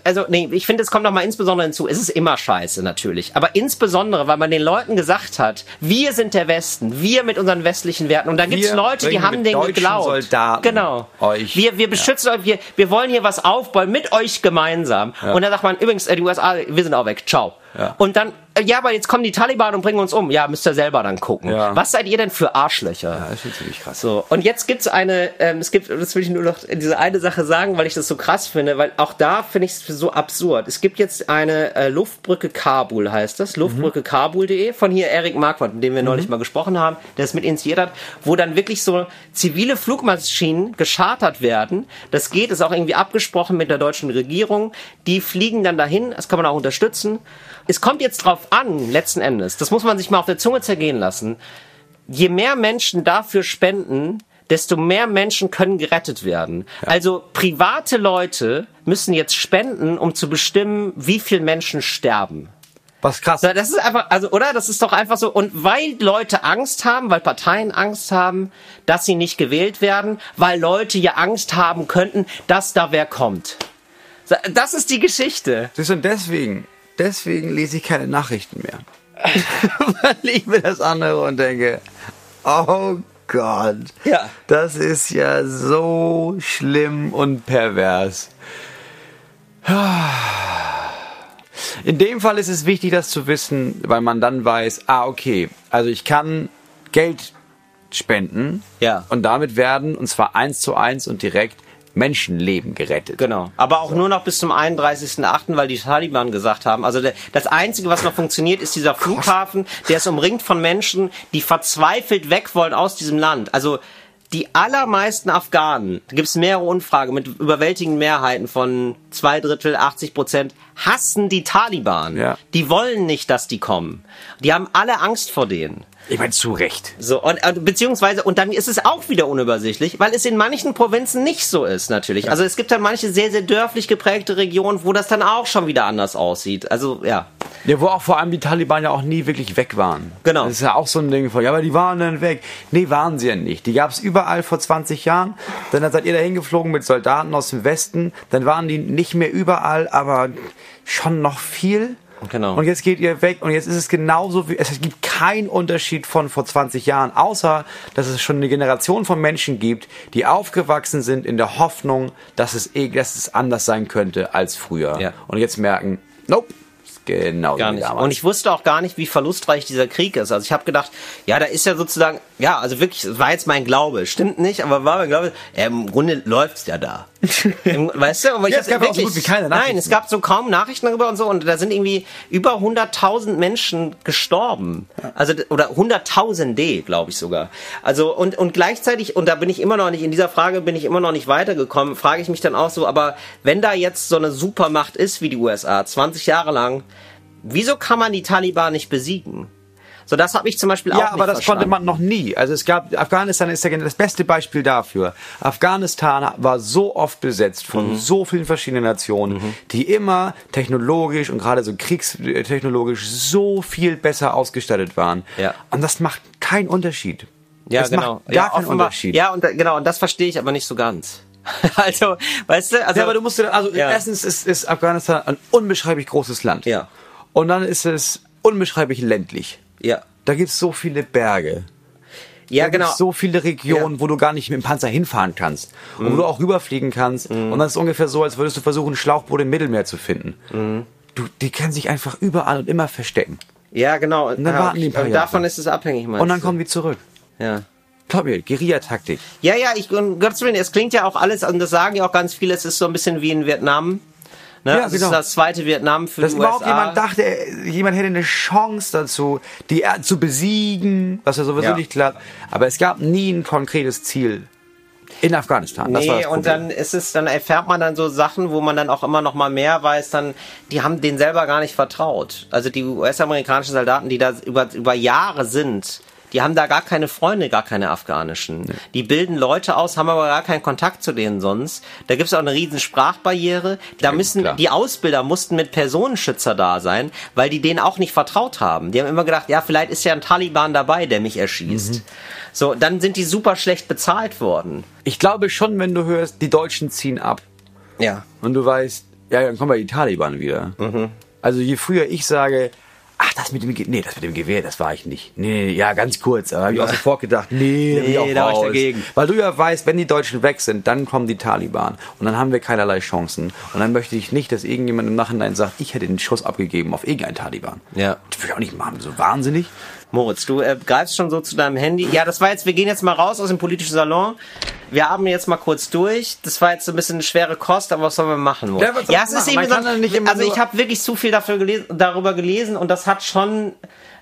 also, nee, ich finde, es kommt noch mal insbesondere hinzu. Es ist immer scheiße, natürlich. Aber insbesondere, weil man den Leuten gesagt hat, wir sind der Westen, wir mit unseren westlichen Werten. Und da gibt es Leute, die haben deutschen geglaubt. Soldaten genau. euch- wir, wir beschützen euch, wir, wir wollen hier was aufbauen mit euch gemeinsam. Und dann sagt man, übrigens, äh, die USA, wir sind auch weg. Ciao. Ja. Und dann, ja, aber jetzt kommen die Taliban und bringen uns um. Ja, müsst ihr selber dann gucken. Ja. Was seid ihr denn für Arschlöcher? Das ist schon ziemlich krass. So, und jetzt gibt's eine, ähm, es gibt, das will ich nur noch diese eine Sache sagen, weil ich das so krass finde, weil auch da finde ich es so absurd. Es gibt jetzt eine äh, Luftbrücke Kabul, heißt das, Luftbrücke Kabul.de, von hier Erik Marquardt, mit dem wir neulich mal gesprochen haben, der es mit initiiert hat, wo dann wirklich so zivile Flugmaschinen geschartert werden. Das geht, ist auch irgendwie abgesprochen mit der deutschen Regierung. Die fliegen dann dahin, das kann man auch unterstützen. Es kommt jetzt drauf an, letzten Endes, das muss man sich mal auf der Zunge zergehen lassen, je mehr Menschen dafür spenden, desto mehr Menschen können gerettet werden. Also private Leute müssen jetzt spenden, um zu bestimmen, wie viele Menschen sterben. Was krass. Das ist einfach, also, oder? Das ist doch einfach so. Und weil Leute Angst haben, weil Parteien Angst haben, dass sie nicht gewählt werden, weil Leute ja Angst haben könnten, dass da wer kommt. Das ist die Geschichte. Du, und deswegen, deswegen lese ich keine Nachrichten mehr. Weil ich mir das anhöre und denke, oh Gott, Ja. das ist ja so schlimm und pervers. In dem Fall ist es wichtig, das zu wissen, weil man dann weiß, ah, okay, also ich kann Geld spenden Ja. und damit werden, und zwar eins zu eins und direkt, Menschenleben gerettet. Genau. Aber auch nur noch bis zum 31.8., weil die Taliban gesagt haben. Also das Einzige, was noch funktioniert, ist dieser Flughafen, der ist umringt von Menschen, die verzweifelt weg wollen aus diesem Land. Also die allermeisten Afghanen, da gibt es mehrere Umfragen mit überwältigenden Mehrheiten von zwei Drittel, 80 Prozent, hassen die Taliban. Ja. Die wollen nicht, dass die kommen. Die haben alle Angst vor denen. Ich meine, zu Recht. So, und, beziehungsweise, und dann ist es auch wieder unübersichtlich, weil es in manchen Provinzen nicht so ist, natürlich. Also es gibt dann manche sehr, sehr dörflich geprägte Regionen, wo das dann auch schon wieder anders aussieht. Also, ja. Ja, wo auch vor allem die Taliban ja auch nie wirklich weg waren. Genau. Das ist ja auch so ein Ding von, ja, aber die waren dann weg. Nee, waren sie ja nicht. Die gab es überall vor 20 Jahren. Dann seid ihr da hingeflogen mit Soldaten aus dem Westen. Dann waren die nicht mehr überall, aber schon noch viel. Genau. Und jetzt geht ihr weg und jetzt ist es genauso wie, es gibt keinen Unterschied von vor 20 Jahren, außer, dass es schon eine Generation von Menschen gibt, die aufgewachsen sind in der Hoffnung, dass es, eh- dass es anders sein könnte als früher. Ja. Und jetzt merken, nope, ist genau Gar nicht. damals. Und ich wusste auch gar nicht, wie verlustreich dieser Krieg ist. Also ich habe gedacht, ja, da ist ja sozusagen, ja, also wirklich, es war jetzt mein Glaube. Stimmt nicht, aber war mein Glaube, ja, im Grunde läuft's ja da. Weißt du? Aber ich Ja, es gab auch so gut wie keine Nachrichten. Nein, es gab so kaum Nachrichten darüber und so. Und da sind irgendwie über 100.000 Menschen gestorben. Also, oder 100.000 glaube ich sogar. Also, und, und gleichzeitig, und da bin ich immer noch nicht, in dieser Frage bin ich immer noch nicht weitergekommen, frage ich mich dann auch so, aber wenn da jetzt so eine Supermacht ist wie die USA, 20 Jahre lang, wieso kann man die Taliban nicht besiegen? So, das habe ich zum Beispiel auch Ja, aber das verstanden. konnte man noch nie. Also es gab, Afghanistan ist ja das beste Beispiel dafür. Afghanistan war so oft besetzt Mhm. von so vielen verschiedenen Nationen, die immer technologisch und gerade so kriegstechnologisch so viel besser ausgestattet waren. Ja. Und das macht keinen Unterschied. Ja, das genau. macht gar ja, keinen Unterschied. Ja, und genau, und das verstehe ich aber nicht so ganz. also, weißt du, also Ja, aber du musst also Ja. erstens ist, ist Afghanistan ein unbeschreiblich großes Land. Ja. Und dann ist es unbeschreiblich ländlich. Ja. Da gibt's so viele Berge. Ja, da genau. so viele Regionen, Ja. wo du gar nicht mit dem Panzer hinfahren kannst. Und Mhm. wo du auch rüberfliegen kannst. Und das ist ungefähr so, als würdest du versuchen, ein Schlauchboot im Mittelmeer zu finden. Mhm. Du, die können sich einfach überall und immer verstecken. ja, genau. Und dann ja, warten die ein paar und Jahre. davon ist es abhängig, meinst Und dann kommen die zurück. Ja. Glaub mir, Guerillataktik. Ja, ja, ich, um Gottes Willen, es klingt ja auch alles, und das sagen ja auch ganz viele, es ist so ein bisschen wie in Vietnam. Ne? Ja, also Es ist genau. das zweite Vietnam für Dass die überhaupt USA. jemand dachte, jemand hätte eine Chance dazu, die zu besiegen, was ja sowieso Ja. nicht klappt. Aber es gab nie ein konkretes Ziel in Afghanistan. Das war Nee, das und dann ist es, dann erfährt man dann so Sachen, wo man dann auch immer noch mal mehr weiß, dann, die haben denen selber gar nicht vertraut. Also die US-amerikanischen Soldaten, die da über, über Jahre sind, die haben da gar keine Freunde, gar keine afghanischen. Die bilden Leute aus, haben aber gar keinen Kontakt zu denen sonst. Da gibt's auch eine riesen Sprachbarriere. Da müssen klar. die Ausbilder mussten mit Personenschützer da sein, weil die denen auch nicht vertraut haben. Die haben immer gedacht, ja, vielleicht ist ja ein Taliban dabei, der mich erschießt. So, dann sind die super schlecht bezahlt worden. Ich glaube schon, wenn du hörst, die Deutschen ziehen ab Ja. und du weißt, ja, dann kommen ja die Taliban wieder. Also je früher ich sage, ach, das mit dem Ge nee, das mit dem Gewehr, das war ich nicht. Nee, ja, ganz kurz, aber habe ich auch sofort gedacht, nee, ich auch Nee, da war ich dagegen. Weil du ja weißt, wenn die Deutschen weg sind, dann kommen die Taliban und dann haben wir keinerlei Chancen und dann möchte ich nicht, dass irgendjemand im Nachhinein sagt, ich hätte den Schuss abgegeben auf irgendeinen Taliban. Ja. Das will ich auch nicht machen, so wahnsinnig. Moritz, du äh, greifst schon so zu deinem Handy. Ja, das war jetzt, wir gehen jetzt mal raus aus dem politischen Salon. Wir haben jetzt mal kurz durch. Das war jetzt so ein bisschen eine schwere Kost, aber was sollen wir machen? Moritz? Ja, ja es ist machen? eben Man so, also ich habe wirklich zu viel dafür gelesen, darüber gelesen und das hat schon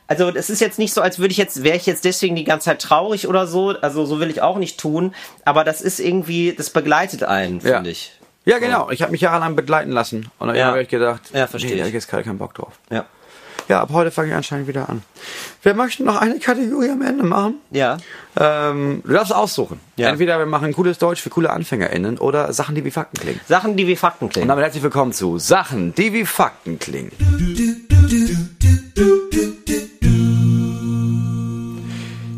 also es ist jetzt nicht so, als würde ich jetzt, wäre ich jetzt deswegen die ganze Zeit traurig oder so. Also so will ich auch nicht tun. Aber das ist irgendwie, das begleitet einen, Ja. finde ich. Ja, genau. Ich habe mich jahrelang begleiten lassen und dann Ja. habe ich gedacht, Ja, verstehe nee, da ich. hab ich jetzt gerade keinen Bock drauf. Ja. Ja, ab heute fange ich anscheinend wieder an. Wir möchten noch eine Kategorie am Ende machen. Ja. Ähm, du darfst aussuchen. Ja. Entweder wir machen cooles Deutsch für coole AnfängerInnen oder Sachen, die wie Fakten klingen. Sachen, die wie Fakten Und klingen. damit herzlich willkommen zu Sachen, die wie Fakten klingen.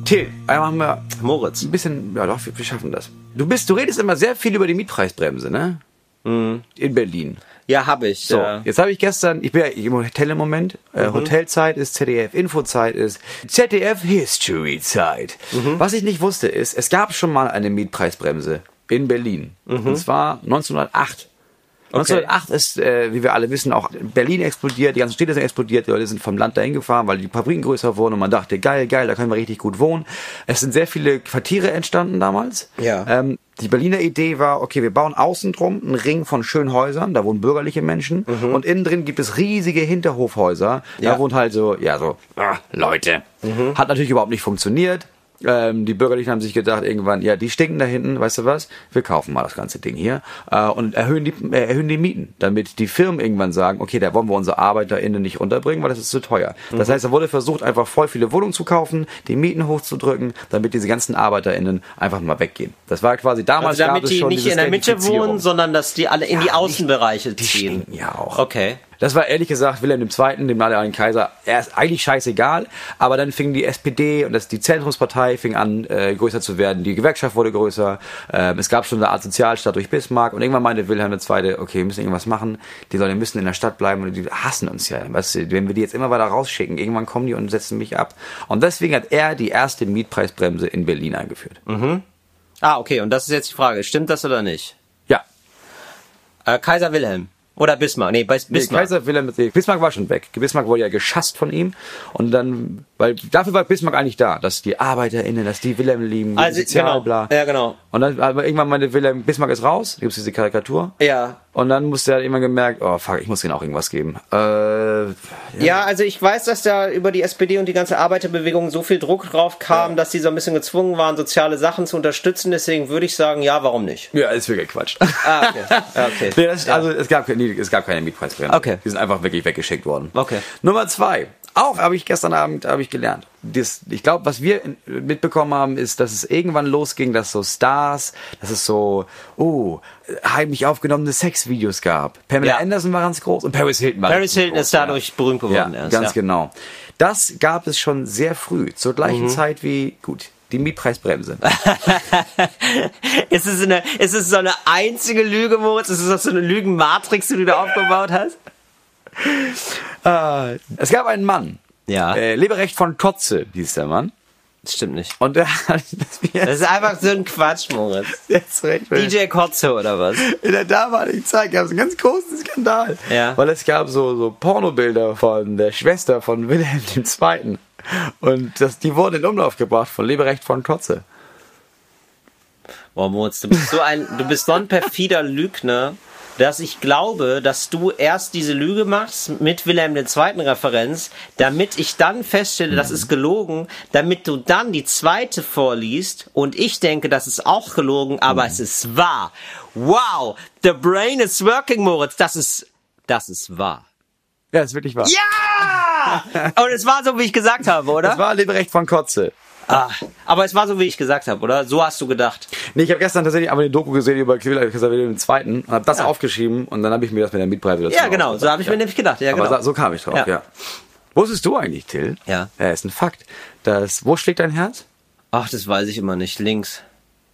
Till, einmal haben wir Moritz. ein bisschen, ja doch, wir, wir schaffen das. Du bist, du redest immer sehr viel über die Mietpreisbremse, ne? In Berlin. Ja, habe ich. So, ja. jetzt habe ich gestern, ich bin ja im Hotel im Moment, äh, Hotelzeit ist ZDF, Infozeit ist ZDF History Zeit. Was ich nicht wusste ist, es gab schon mal eine Mietpreisbremse in Berlin. Und zwar 1908. 1908 ist, äh, wie wir alle wissen, auch Berlin explodiert, die ganzen Städte sind explodiert, die Leute sind vom Land dahin gefahren, weil die Fabriken größer wurden und man dachte, geil, geil, da können wir richtig gut wohnen. Es sind sehr viele Quartiere entstanden damals. Ja. Ähm, die Berliner Idee war, okay, wir bauen außen drum einen Ring von schönen Häusern, da wohnen bürgerliche Menschen und innen drin gibt es riesige Hinterhofhäuser, da Ja. wohnt halt so, ja, so, ah, Leute. Hat natürlich überhaupt nicht funktioniert. Ähm, die Bürgerlichen haben sich gedacht irgendwann, ja, die stinken da hinten, weißt du was? Wir kaufen mal das ganze Ding hier äh, und erhöhen die, äh, erhöhen die Mieten, damit die Firmen irgendwann sagen, okay, da wollen wir unsere ArbeiterInnen nicht unterbringen, weil das ist zu teuer. Das heißt, da wurde versucht, einfach voll viele Wohnungen zu kaufen, die Mieten hochzudrücken, damit diese ganzen ArbeiterInnen einfach mal weggehen. Das war quasi damals Also damit gab es die schon nicht in der Mitte wohnen, sondern dass die alle in die Ja, nicht- Außenbereiche Die ziehen. stinken ja auch. Okay. Das war ehrlich gesagt Wilhelm II., dem allein Kaiser, er ist eigentlich scheißegal, aber dann fing die SPD und das, die Zentrumspartei fing an, äh, größer zu werden, die Gewerkschaft wurde größer, ähm, es gab schon eine Art Sozialstaat durch Bismarck und irgendwann meinte Wilhelm II., okay, wir müssen irgendwas machen, die Leute müssen in der Stadt bleiben und die hassen uns ja. Weißt du, wenn wir die jetzt immer weiter rausschicken, irgendwann kommen die und setzen mich ab. Und deswegen hat er die erste Mietpreisbremse in Berlin eingeführt. Ah, okay. Und das ist jetzt die Frage. Stimmt das oder nicht? Ja. Äh, Kaiser Wilhelm. Oder Bismarck. Nee, Nee, Bismarck. Kaiser Wilhelm nee, Bismarck war schon weg. Bismarck wurde ja geschasst von ihm und dann, weil dafür war Bismarck eigentlich da, dass die ArbeiterInnen, dass die Wilhelm lieben, Also, sozial, genau. bla. Ja, genau. Und dann, aber irgendwann meinte Wilhelm, Bismarck ist raus, da gibt's diese Karikatur. Ja. Und dann musste er irgendwann gemerkt, oh fuck, ich muss denen auch irgendwas geben. Äh, Ja, also ich weiß, dass da über die SPD und die ganze Arbeiterbewegung so viel Druck drauf kam, dass sie so ein bisschen gezwungen waren, soziale Sachen zu unterstützen. Deswegen würde ich sagen, ja, warum nicht? ja, ist wirklich Quatsch. Ah, okay. Ja, okay. Nee, das, Also es gab, nee, es gab keine Mietpreisbremse. Okay. Die sind einfach wirklich weggeschickt worden. Okay. Nummer zwei. Auch habe ich gestern Abend habe ich gelernt. Das, ich glaube, was wir mitbekommen haben, ist, dass es irgendwann losging, dass so Stars, dass es so, oh, heimlich aufgenommene Sexvideos gab. Pamela Ja. Anderson war ganz groß und Paris Hilton war Paris Hilton groß, ist dadurch berühmt ja. geworden Ja, erst. ganz ja. genau. Das gab es schon sehr früh, zur gleichen Mhm. Zeit wie, gut, die Mietpreisbremse. Ist es, eine, ist es so eine einzige Lüge, Moritz? Ist es so eine Lügenmatrix, die du da aufgebaut hast? Äh, es gab einen Mann. Ja. Äh, Leberecht von Kotze hieß der Mann. Das stimmt nicht. Und der hat das Das ist einfach so ein Quatsch, Moritz. jetzt recht. DJ Kotze oder was? In der damaligen Zeit gab es einen ganz großen Skandal. Ja. Weil es gab so, so Pornobilder von der Schwester von Wilhelm II. Und das, die wurden in Umlauf gebracht von Leberecht von Kotze. Boah, Moritz, du bist so ein, du bist so ein perfider Lügner, dass ich glaube, dass du erst diese Lüge machst mit Wilhelm II. Referenz, damit ich dann feststelle, das ist gelogen, damit du dann die zweite vorliest und ich denke, das ist auch gelogen, aber es ist wahr. Wow, the brain is working, Moritz, das ist, das ist wahr. Ja, ist wirklich wahr. Ja! Und es war so, wie ich gesagt habe, oder? Das war Leberecht von Kotze. Ah, aber es war so, wie ich gesagt habe, oder? So hast du gedacht. Nee, ich habe gestern tatsächlich aber eine Doku gesehen über Wilhelm den zweiten und habe das Ja. aufgeschrieben und dann habe ich mir das mit der Mietpreise dazu Ja, genau. So habe ich mir nämlich gedacht. Ja, Aber genau. so, kam ich drauf, ja. Ja. Wusstest du eigentlich, Till? Ja. Ja, ist ein Fakt. Dass, wo schlägt dein Herz? Ach, das weiß ich immer nicht. Links.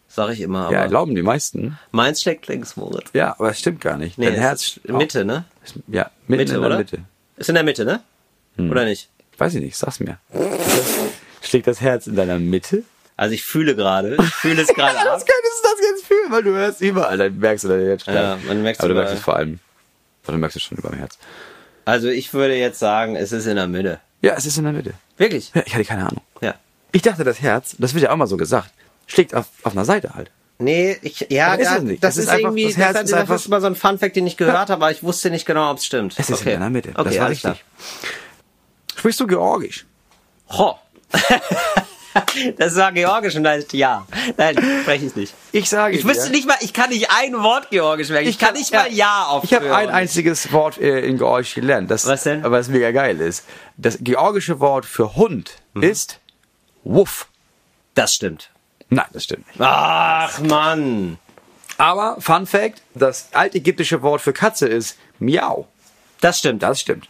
Sag ich immer. Aber ja, glauben die meisten. meins schlägt links, Moritz. Ja, aber es stimmt gar nicht. Nee, dein Herz Mitte, ne? Ist, ja, Mitte, in der oder? Mitte. Ist in der Mitte, ne? Hm. Oder nicht? Weiß ich nicht, sag's mir. Schlägt das Herz in deiner Mitte? Also ich fühle gerade. Ich fühle es gerade ab. könntest du das jetzt fühlen, weil du hörst überall, dann merkst du deinen Herzschlag. Ja, man merkt's Aber du merkst es vor allem. Aber du merkst es schon über dem Herz. Also ich würde jetzt sagen, es ist in der Mitte. Ja, es ist in der Mitte. Wirklich? Ja, ich hatte keine Ahnung. Ja. Ich dachte, das Herz, das wird ja auch mal so gesagt, schlägt auf, auf einer Seite halt. Nee, ich, ja, ist es das Es ist, ist einfach- irgendwie, das Herz das, ist das einfach- ist mal so ein Funfact, den ich gehört habe, aber ich wusste nicht genau, ob es stimmt. Es ist okay. in der Mitte. Okay, das war richtig. Sprichst du Georgisch? klar. Ho. das war Georgisch und ist ja. Nein, spreche ich nicht. Ich sage Ich wüsste dir, nicht mal, ich kann nicht ein Wort Georgisch merken. Ich, kann nicht mal Ja auf Ich habe ein einziges Wort äh, in Georgisch gelernt. Das, Was denn? Aber das mega geil ist. Das georgische Wort für Hund Mhm. ist Wuff. Das stimmt. Nein, das stimmt nicht. Ach, Mann. Aber, Fun Fact, das altägyptische Wort für Katze ist Miau. Das stimmt. Das stimmt.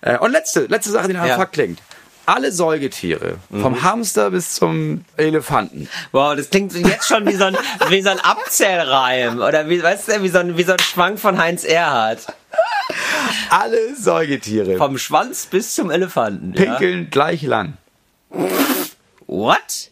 Äh, und letzte, letzte Sache, die nach einem Ja. Klingt. Alle Säugetiere, Mhm. vom Hamster bis zum Elefanten, Wow, das klingt jetzt schon wie so ein, wie so ein Abzählreim. Oder wie, weißt du, wie so ein, wie so ein Schwank von Heinz Erhardt. alle Säugetiere Vom Schwanz bis zum Elefanten. Ja? pinkeln gleich lang. What?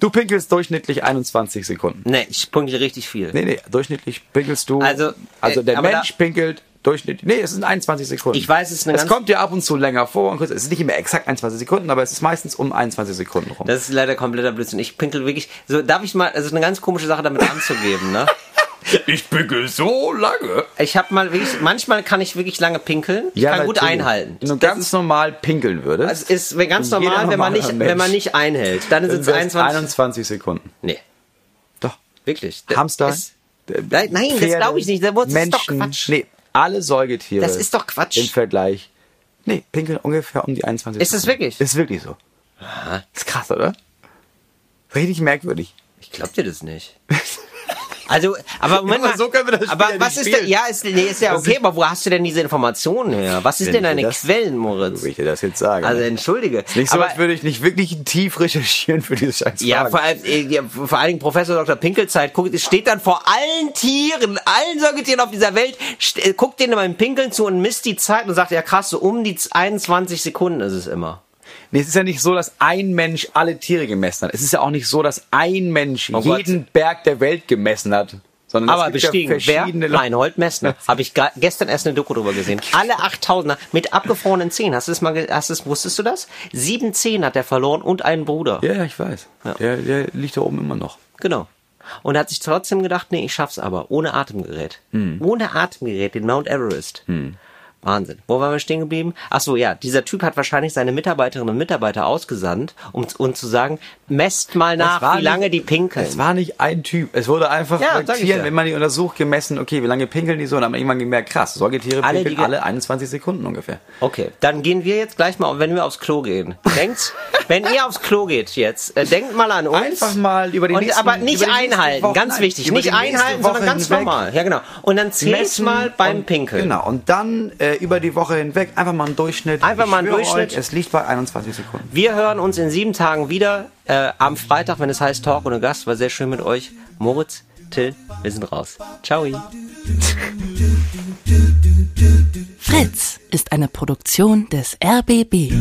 Du pinkelst durchschnittlich 21 Sekunden. Nee, ich punkte richtig viel. Nee, nee, durchschnittlich pinkelst du. Also, also äh, der Mensch pinkelt durchschnittlich. Nee, es sind 21 Sekunden. Ich weiß, es ist eine Es kommt dir ab und zu länger vor. Und kurz, es ist nicht immer exakt 21 Sekunden, aber es ist meistens um 21 Sekunden rum. Das ist leider kompletter Blödsinn. Ich pinkel wirklich. So, darf ich mal, also eine ganz komische Sache damit anzugeben, ne? ich pinkel so lange. Ich habe mal wirklich, manchmal kann ich wirklich lange pinkeln. Ich kann gut einhalten. Wenn du ganz normal pinkeln würdest. Es ist ganz normal, wenn man nicht, Mensch. wenn man nicht einhält. Dann sind es wär's 21. 21 Sekunden. Nee, Doch. wirklich. Hamster. Ist, nein, nein, das Pferde, glaube ich nicht. Das ist Menschen, doch Quatsch. Nee, alle Säugetiere. Das ist doch Quatsch. Im Vergleich. Nee, pinkeln ungefähr um die 21 Ist das wirklich? Ist wirklich so. Ist krass, oder? Richtig merkwürdig. Ich glaub dir das nicht. Also, aber Moment aber mal. so können wir das aber Spiel ja was ist denn, ja, ist, nee, ist ja Das okay, ist- aber wo hast du denn diese Informationen her? Was ist denn deine das- Quellen, Moritz? Wie ich dir das jetzt sage. Also, ne? entschuldige. nicht so, aber, als würde ich nicht wirklich tief recherchieren für diese scheiß ja, vor allem, äh, ja, vor allen Dingen Professor Dr. Pinkelzeit guckt, es steht dann vor allen Tieren, allen Säugetieren auf dieser Welt, äh, guckt denen beim Pinkeln zu und misst die Zeit und sagt, ja krass, so um die 21 Sekunden ist es immer. Nee, es ist ja nicht so, dass ein Mensch alle Tiere gemessen hat. Es ist ja auch nicht so, dass ein Mensch Oh Gott. jeden Berg der Welt gemessen hat. Sondern Aber bestiegen, ja wer? verschiedene Leute. Reinhold Messner. Habe ich gestern erst eine Doku drüber gesehen. Alle 8000er mit abgefrorenen Zehen. Hast du das mal, hast du das, wusstest du das? Sieben Zehen hat er verloren und einen Bruder. Ja, ja, ich weiß. Der, der liegt da oben immer noch. Genau. Und er hat sich trotzdem gedacht, nee, ich schaff's aber. Ohne Atemgerät. Hm. Ohne Atemgerät, den Mount Everest. Wahnsinn. Wo waren wir stehen geblieben? Ach so, ja. Dieser Typ hat wahrscheinlich seine Mitarbeiterinnen und Mitarbeiter ausgesandt, um, um zu sagen, messt mal nach, wie lange nicht- die pinkeln. Es war nicht ein Typ. Es wurde einfach Ja, ja. wenn man die untersucht, gemessen, okay, wie lange pinkeln die so? Und dann hat man irgendwann gemerkt, krass, Säugetiere Alle, pinkeln alle 21 Sekunden ungefähr. Okay, dann gehen wir jetzt gleich mal, wenn wir aufs Klo gehen. Denkt, wenn ihr aufs Klo geht jetzt, äh, denkt mal an uns. Einfach mal über die und, nächsten- Aber nicht einhalten, Wochen- ganz wichtig. Nicht einhalten, sondern ganz hinweg normal. Ja, genau. Und dann zählt Messen mal beim und, Pinkeln. Genau. Und dann äh, über die Woche hinweg einfach mal einen Durchschnitt. Einfach Ich mal einen Durchschnitt. Euch, es liegt bei 21 Sekunden. Wir hören uns in sieben Tagen wieder äh, am Freitag, wenn es heißt Talk ohne Gast. War sehr schön mit euch. Moritz, Till, wir sind raus. Ciao. Fritz ist eine Produktion des RBB.